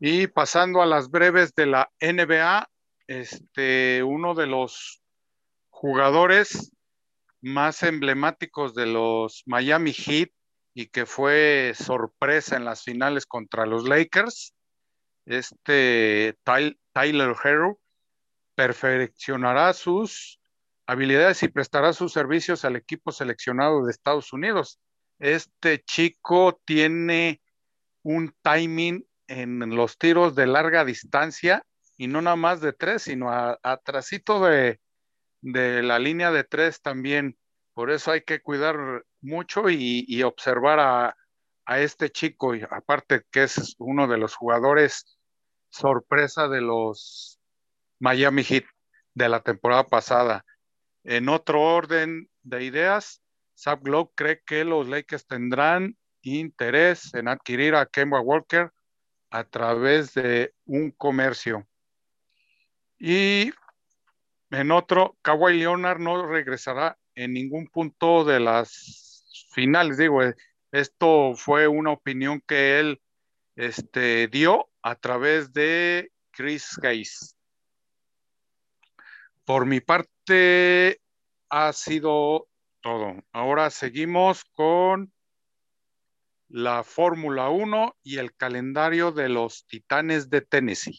Y pasando a las breves de la NBA, este, uno de los jugadores más emblemáticos de los Miami Heat y que fue sorpresa en las finales contra los Lakers, este Tyler Hero, perfeccionará sus habilidades y prestará sus servicios al equipo seleccionado de Estados Unidos. Este chico tiene un timing en los tiros de larga distancia y no nada más de tres, sino atrásito de, de la línea de tres también. Por eso hay que cuidar mucho y, observar a, a, este chico, y aparte que es uno de los jugadores sorpresa de los Miami Heat de la temporada pasada. En otro orden de ideas, Globe cree que los Lakers tendrán interés en adquirir a Kemba Walker a través de un comercio. Y en otro, Kawhi Leonard no regresará en ningún punto de las finales. Digo, esto fue una opinión que él este, dio a través de Chris Hayes. Por mi parte, ha sido todo. Ahora seguimos con la Fórmula 1 y el calendario de los Titanes de Tennessee.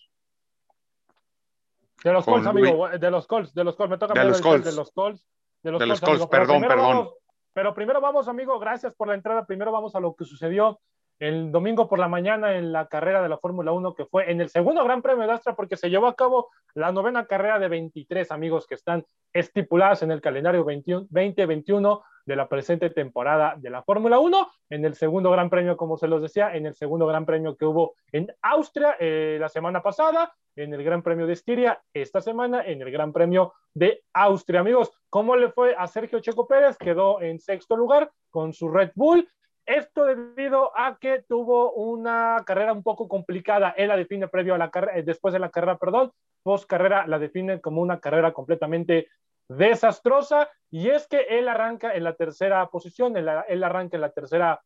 De los Colts, amigo, de los Colts, de los Colts, me toca de los Colts. de los Colts. De los, Colts, perdón, perdón. pero primero vamos, amigo, gracias por la entrada. Primero vamos a lo que sucedió el domingo por la mañana en la carrera de la Fórmula 1, que fue en el segundo Gran Premio de Astra, porque se llevó a cabo la novena carrera de 23 amigos que están estipuladas en el calendario 2021 de la presente temporada de la Fórmula 1. En el segundo Gran Premio, como se los decía, en el segundo Gran Premio que hubo en Austria eh, la semana pasada, en el Gran Premio de Estiria esta semana, en el Gran Premio de Austria. Amigos, ¿cómo le fue a Sergio Checo Pérez? Quedó en sexto lugar con su Red Bull esto debido a que tuvo una carrera un poco complicada. Él la define previo a la carrera, eh, después de la carrera, perdón, post carrera la define como una carrera completamente desastrosa. Y es que él arranca en la tercera posición, él, arranca en la tercera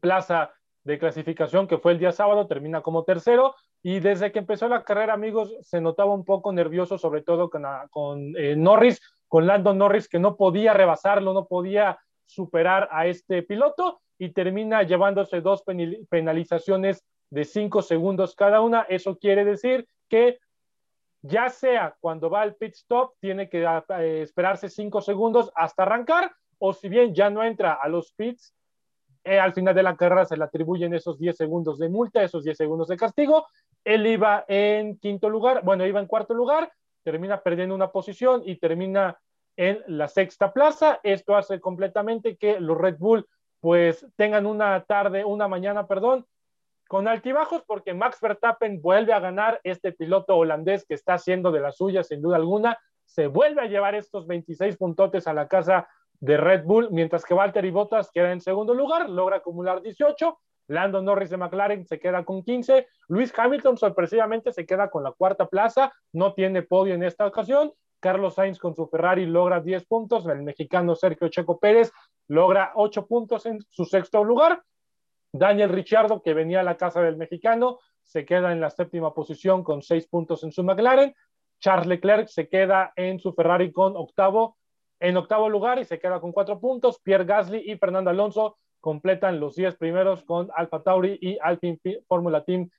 plaza de clasificación que fue el día sábado, termina como tercero y desde que empezó la carrera, amigos, se notaba un poco nervioso, sobre todo con, con eh, Norris, con Lando Norris, que no podía rebasarlo, no podía superar a este piloto y termina llevándose dos penalizaciones de cinco segundos cada una. Eso quiere decir que ya sea cuando va al pit stop, tiene que eh, esperarse cinco segundos hasta arrancar, o si bien ya no entra a los pits, eh, al final de la carrera se le atribuyen esos 10 segundos de multa, esos 10 segundos de castigo. Él iba en quinto lugar, bueno, iba en cuarto lugar, termina perdiendo una posición y termina en la sexta plaza. Esto hace completamente que los Red Bull pues tengan una tarde, una mañana, perdón, con altibajos porque Max Verstappen vuelve a ganar. Este piloto holandés que está haciendo de la suya sin duda alguna, se vuelve a llevar estos 26 puntotes a la casa de Red Bull, mientras que Valtteri Bottas queda en segundo lugar, logra acumular 18, Lando Norris de McLaren se queda con 15, Luis Hamilton sorpresivamente se queda con la cuarta plaza, no tiene podio en esta ocasión, Carlos Sainz con su Ferrari logra 10 puntos, el mexicano Sergio Checo Pérez logra 8 puntos en su sexto lugar, Daniel Ricciardo, que venía a la casa del mexicano, se queda en la séptima posición con 6 puntos en su McLaren, Charles Leclerc se queda en su Ferrari con octavo, en octavo lugar y se queda con 4 puntos, Pierre Gasly y Fernando Alonso completan los 10 primeros con Alfa Tauri y Alpine Formula Team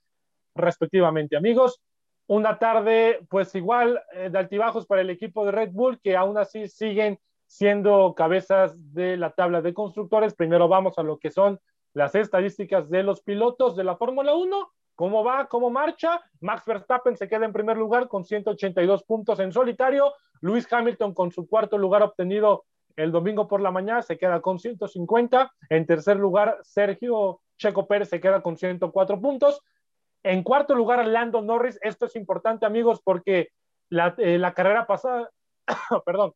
respectivamente. Amigos, una tarde pues igual eh, de altibajos para el equipo de Red Bull que aún así siguen siendo cabezas de la tabla de constructores. Primero vamos a lo que son las estadísticas de los pilotos de la Fórmula 1. ¿Cómo va? ¿Cómo marcha? Max Verstappen se queda en primer lugar con 182 puntos en solitario. Luis Hamilton con su cuarto lugar obtenido el domingo por la mañana se queda con 150. En tercer lugar, Sergio Checo Pérez se queda con 104 puntos. En cuarto lugar, Lando Norris. Esto es importante, amigos, porque la, eh, carrera pasada, perdón,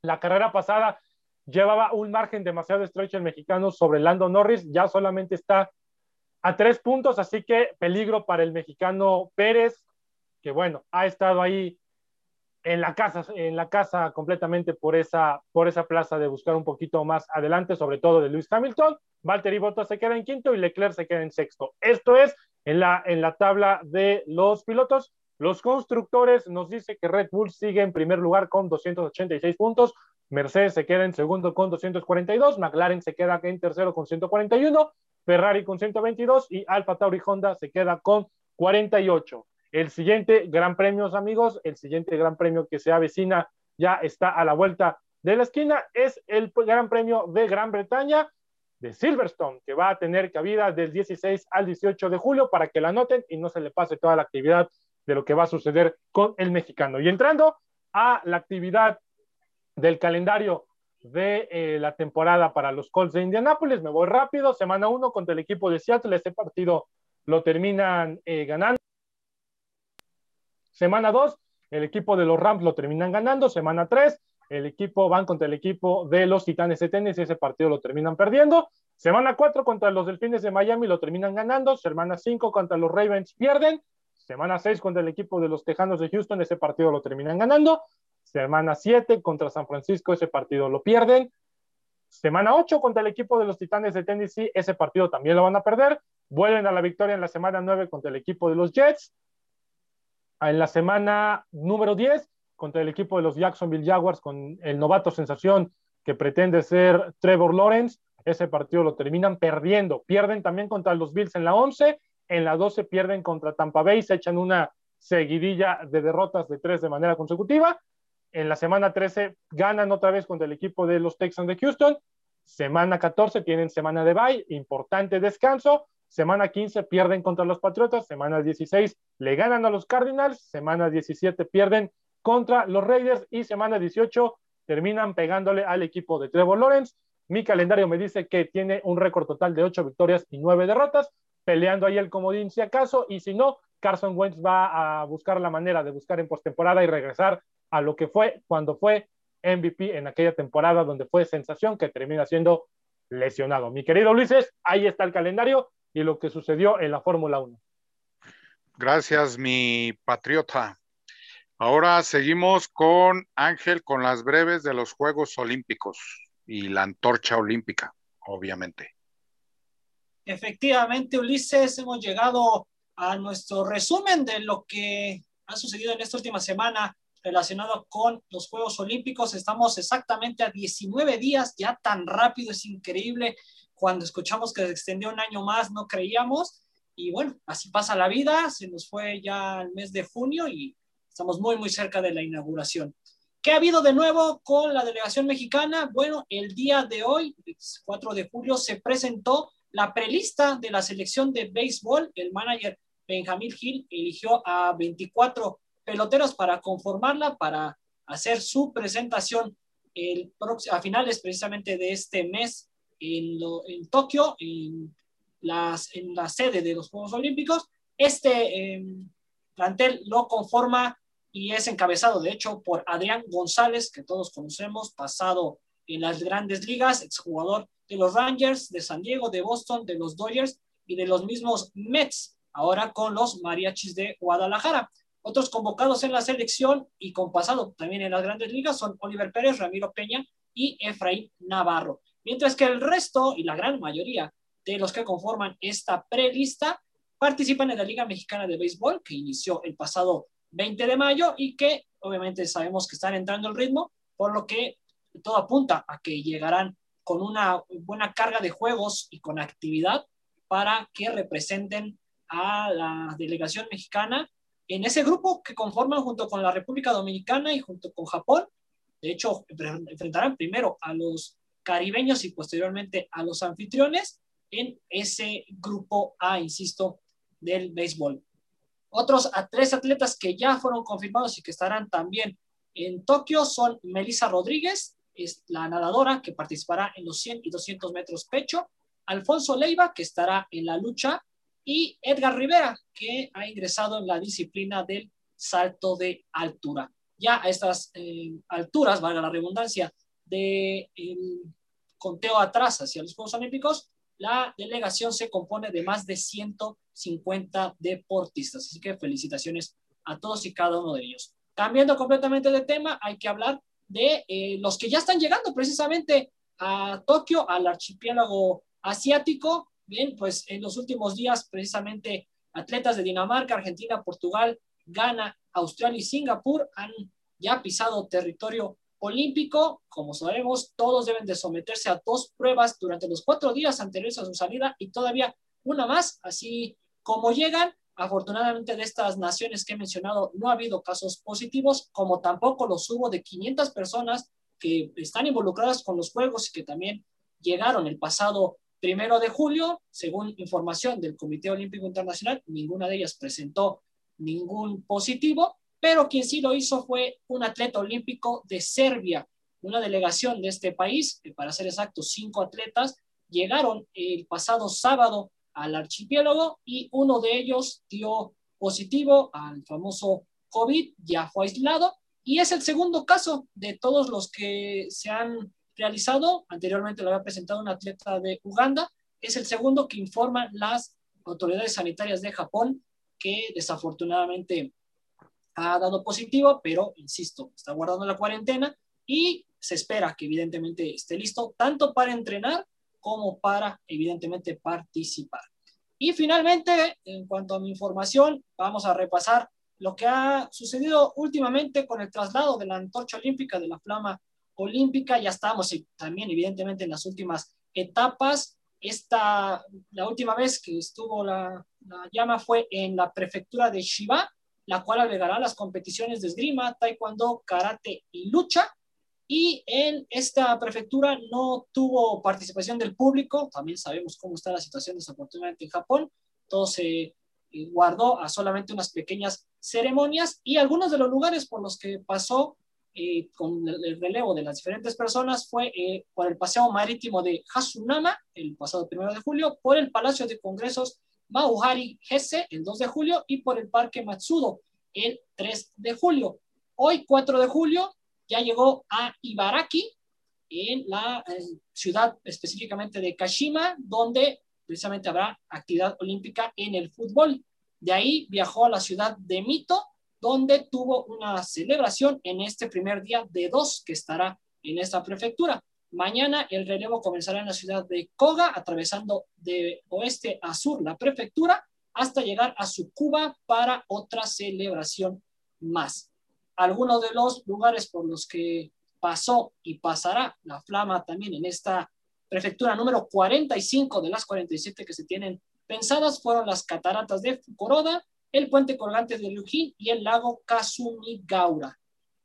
la carrera pasada llevaba un margen demasiado estrecho el mexicano sobre Lando Norris. Ya solamente está a tres puntos, así que peligro para el mexicano Pérez, que bueno, ha estado ahí en la casa, en la casa completamente por esa, por esa plaza de buscar un poquito más adelante, sobre todo de Luis Hamilton. Valtteri Bottas se queda en quinto y Leclerc se queda en sexto. Esto es en la, en la tabla de los pilotos. Los constructores nos dice que Red Bull sigue en primer lugar con 286 puntos, Mercedes se queda en segundo con 242, McLaren se queda en tercero con 141, Ferrari con 122 y Alfa Tauri Honda se queda con 48. El siguiente Gran Premio, amigos, el siguiente Gran Premio que se avecina ya está a la vuelta de la esquina, es el Gran Premio de Gran Bretaña Silverstone, que va a tener cabida del 16 al 18 de julio para que la noten y no se le pase toda la actividad de lo que va a suceder con el mexicano. Y entrando a la actividad del calendario de eh, la temporada para los Colts de Indianápolis, me voy rápido, semana 1 contra el equipo de Seattle, este partido lo terminan eh, ganando. Semana 2, el equipo de los Rams lo terminan ganando. Semana 3, el equipo van contra el equipo de los Titanes de y ese partido lo terminan perdiendo. Semana 4 contra los Delfines de Miami lo terminan ganando. Semana 5 contra los Ravens pierden. Semana 6 contra el equipo de los Tejanos de Houston, ese partido lo terminan ganando. Semana 7 contra San Francisco, ese partido lo pierden. Semana 8 contra el equipo de los Titanes de Tennessee, ese partido también lo van a perder. Vuelven a la victoria en la semana 9 contra el equipo de los Jets en la semana número 10 contra el equipo de los Jacksonville Jaguars con el novato sensación que pretende ser Trevor Lawrence. Ese partido lo terminan perdiendo. Pierden también contra los Bills en la 11. En la 12 pierden contra Tampa Bay. Se echan una seguidilla de derrotas de tres de manera consecutiva. En la semana 13 ganan otra vez contra el equipo de los Texans de Houston. Semana 14 tienen semana de bye, importante descanso. Semana 15 pierden contra los Patriotas, semana 16 le ganan a los Cardinals, semana 17 pierden contra los Raiders y semana 18 terminan pegándole al equipo de Trevor Lawrence. Mi calendario me dice que tiene un récord total de 8 victorias y 9 derrotas, peleando ahí el comodín si acaso, y si no, Carson Wentz va a buscar la manera de buscar en postemporada y regresar a lo que fue cuando fue MVP en aquella temporada donde fue sensación que termina siendo lesionado. Mi querido Luises, ahí está el calendario y lo que sucedió en la Fórmula 1. Gracias, mi patriota. Ahora seguimos con Ángel con las breves de los Juegos Olímpicos y la antorcha olímpica, obviamente. Efectivamente, Ulises, hemos llegado a nuestro resumen de lo que ha sucedido en esta última semana relacionado con los Juegos Olímpicos. Estamos exactamente a 19 días, ya tan rápido, es increíble cuando escuchamos que se extendió un año más, no creíamos. Y bueno, así pasa la vida. Se nos fue ya el mes de junio y estamos muy, muy cerca de la inauguración. ¿Qué ha habido de nuevo con la delegación mexicana? Bueno, el día de hoy, 4 de julio, se presentó la prelista de la selección de béisbol. El manager Benjamín Gil eligió a 24 peloteros para conformarla, para hacer su presentación el, a finales precisamente de este mes en, en Tokio, en, las, en la sede de los Juegos Olímpicos. Este em, plantel lo conforma y es encabezado, de hecho, por Adrián González, que todos conocemos, pasado en las grandes ligas, exjugador de los Rangers, de San Diego, de Boston, de los Dodgers y de los mismos Mets, ahora con los Mariachis de Guadalajara. Otros convocados en la selección y con pasado también en las grandes ligas son Oliver Pérez, Ramiro Peña y Efraín Navarro. Mientras que el resto y la gran mayoría de los que conforman esta prelista participan en la Liga Mexicana de Béisbol, que inició el pasado 20 de mayo y que obviamente sabemos que están entrando el ritmo, por lo que todo apunta a que llegarán con una buena carga de juegos y con actividad para que representen a la delegación mexicana en ese grupo que conforman junto con la República Dominicana y junto con Japón. De hecho, enfrentarán primero a los caribeños y posteriormente a los anfitriones en ese grupo A, insisto, del béisbol. Otros a tres atletas que ya fueron confirmados y que estarán también en Tokio son Melissa Rodríguez, es la nadadora que participará en los 100 y 200 metros pecho, Alfonso Leiva, que estará en la lucha y Edgar Rivera, que ha ingresado en la disciplina del salto de altura. Ya a estas eh, alturas, valga la redundancia, del conteo atrás hacia los Juegos Olímpicos, la delegación se compone de más de 150 deportistas. Así que felicitaciones a todos y cada uno de ellos. Cambiando completamente de tema, hay que hablar de eh, los que ya están llegando precisamente a Tokio, al archipiélago asiático. Bien, pues en los últimos días, precisamente, atletas de Dinamarca, Argentina, Portugal, Ghana, Australia y Singapur han ya pisado territorio olímpico. Como sabemos, todos deben de someterse a dos pruebas durante los cuatro días anteriores a su salida y todavía una más. Así como llegan, afortunadamente de estas naciones que he mencionado no ha habido casos positivos, como tampoco los hubo de 500 personas que están involucradas con los Juegos y que también llegaron el pasado primero de julio, según información del Comité Olímpico Internacional, ninguna de ellas presentó ningún positivo, pero quien sí lo hizo fue un atleta olímpico de Serbia, una delegación de este país, para ser exactos, cinco atletas, llegaron el pasado sábado al archipiélago y uno de ellos dio positivo al famoso COVID, ya fue aislado y es el segundo caso de todos los que se han realizado. Anteriormente lo había presentado un atleta de Uganda. Es el segundo que informan las autoridades sanitarias de Japón que desafortunadamente ha dado positivo, pero insisto, está guardando la cuarentena y se espera que evidentemente esté listo tanto para entrenar como para evidentemente participar. Y finalmente, en cuanto a mi información, vamos a repasar lo que ha sucedido últimamente con el traslado de la antorcha olímpica, de la flama olímpica. Ya estamos también evidentemente en las últimas etapas. Esta, la última vez que estuvo la, la llama fue en la prefectura de Shiba, la cual albergará las competiciones de esgrima, taekwondo, karate y lucha. Y en esta prefectura no tuvo participación del público, también sabemos cómo está la situación desafortunadamente en Japón, todo se eh, guardó a solamente unas pequeñas ceremonias y algunos de los lugares por los que pasó eh, con el relevo de las diferentes personas fue eh, por el paseo marítimo de Hasunama el pasado primero de julio, por el Palacio de Congresos Mauhari Hesse el 2 de julio y por el Parque Matsudo el 3 de julio. Hoy, 4 de julio, ya llegó a Ibaraki, en la ciudad específicamente de Kashima, donde precisamente habrá actividad olímpica en el fútbol. De ahí viajó a la ciudad de Mito, donde tuvo una celebración en este primer día de dos que estará en esta prefectura. Mañana el relevo comenzará en la ciudad de Koga, atravesando de oeste a sur la prefectura, hasta llegar a Tsukuba para otra celebración más algunos de los lugares por los que pasó y pasará la flama también en esta prefectura número 45 de las 47 que se tienen pensadas fueron las cataratas de Fukuroda, el puente colgante de Ryujin y el lago Kasumigaura.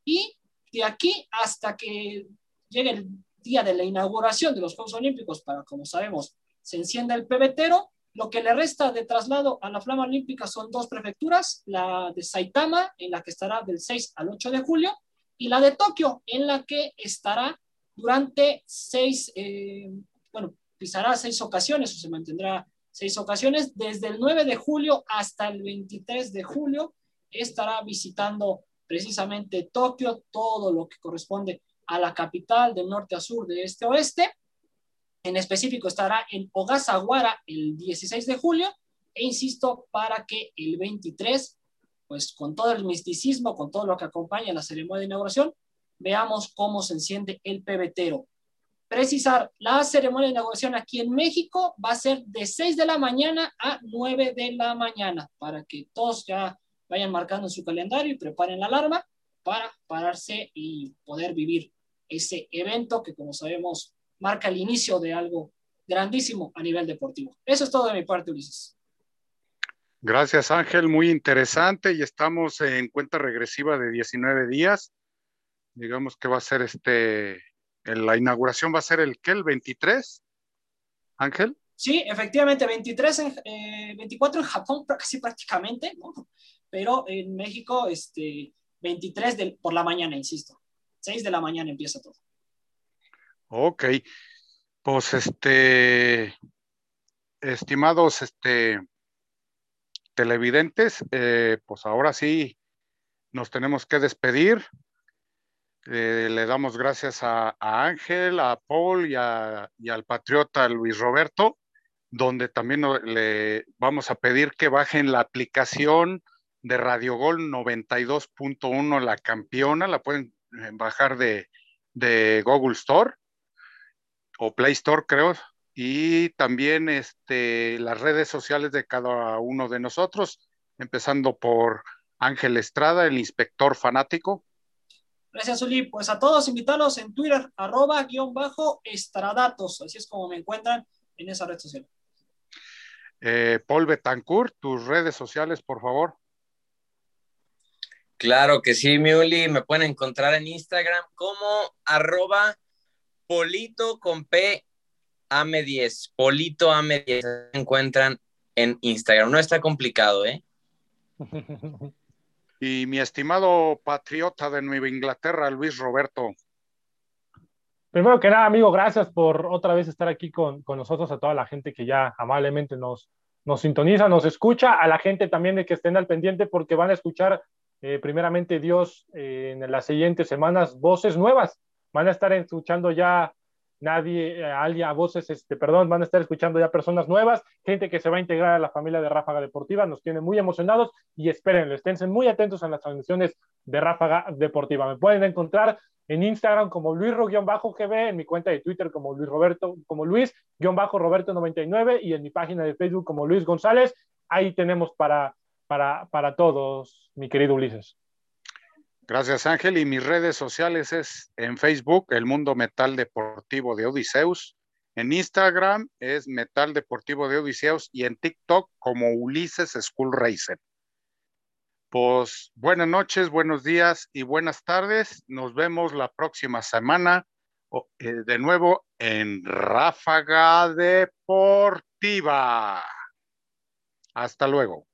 Y de aquí hasta que llegue el día de la inauguración de los Juegos Olímpicos, para como sabemos, se encienda el pebetero, lo que le resta de traslado a la Flama Olímpica son dos prefecturas, la de Saitama, en la que estará del 6 al 8 de julio, y la de Tokio, en la que estará durante seis, eh, bueno, pisará seis ocasiones o se mantendrá seis ocasiones. Desde el 9 de julio hasta el 23 de julio estará visitando precisamente Tokio, todo lo que corresponde a la capital del norte a sur, de este a oeste en específico estará en Ogasawara el 16 de julio e insisto para que el 23, pues con todo el misticismo, con todo lo que acompaña la ceremonia de inauguración, veamos cómo se enciende el pebetero. Precisar, la ceremonia de inauguración aquí en México va a ser de 6 de la mañana a 9 de la mañana, para que todos ya vayan marcando en su calendario y preparen la alarma para pararse y poder vivir ese evento que como sabemos marca el inicio de algo grandísimo a nivel deportivo. Eso es todo de mi parte, Ulises. Gracias, Ángel. Muy interesante y estamos en cuenta regresiva de 19 días. Digamos que va a ser este, la inauguración va a ser el que, el 23, Ángel. Sí, efectivamente, 23 en, 24 eh, en Japón casi prácticamente, pero en México, este, 23 del, por la mañana, insisto. 6 de la mañana empieza todo. Ok, pues este, estimados este, televidentes, eh, pues ahora sí nos tenemos que despedir. Eh, le damos gracias a, Ángel, a Paul y, al patriota Luis Roberto, donde también le vamos a pedir que bajen la aplicación de Radio Gol 92.1, la campeona, la pueden eh, bajar de, de Google Store o Play Store, creo, y también este, las redes sociales de cada uno de nosotros, empezando por Ángel Estrada, el inspector fanático. Gracias, Uli. Pues a todos invitarlos en Twitter, arroba guion bajo estradatos. Así es como me encuentran en esa red social. Eh, Paul Betancourt, tus redes sociales, por favor. Claro que sí, Miuli. Me pueden encontrar en Instagram como arroba polito con P AME10. Polito AME10. Se encuentran en Instagram. No está complicado, ¿eh? Y mi estimado patriota de Nueva Inglaterra, Luis Roberto. Primero que nada, amigo, gracias por otra vez estar aquí con, nosotros, a toda la gente que ya amablemente nos, nos sintoniza, nos escucha, a la gente también de que estén al pendiente porque van a escuchar eh, primeramente Dios eh, en las siguientes semanas voces nuevas. Van a estar escuchando ya nadie, eh, alguien, a voces, este, perdón, van a estar escuchando ya personas nuevas, gente que se va a integrar a la familia de Ráfaga Deportiva, nos tiene muy emocionados y espérenlo, estén muy atentos a las transmisiones de Ráfaga Deportiva. Me pueden encontrar en Instagram como Luis-GB, en mi cuenta de Twitter como Luis Roberto, como Luis-Roberto99 y en mi página de Facebook como Luis González. Ahí tenemos para, para, para todos, mi querido Ulises. Gracias, Ángel. Y mis redes sociales es en Facebook, El Mundo Metal Deportivo de Odiseus. En Instagram es Metal Deportivo de Odiseus y en TikTok como Ulises School Racer. Pues buenas noches, buenos días y buenas tardes. Nos vemos la próxima semana eh, de nuevo en Ráfaga Deportiva. Hasta luego.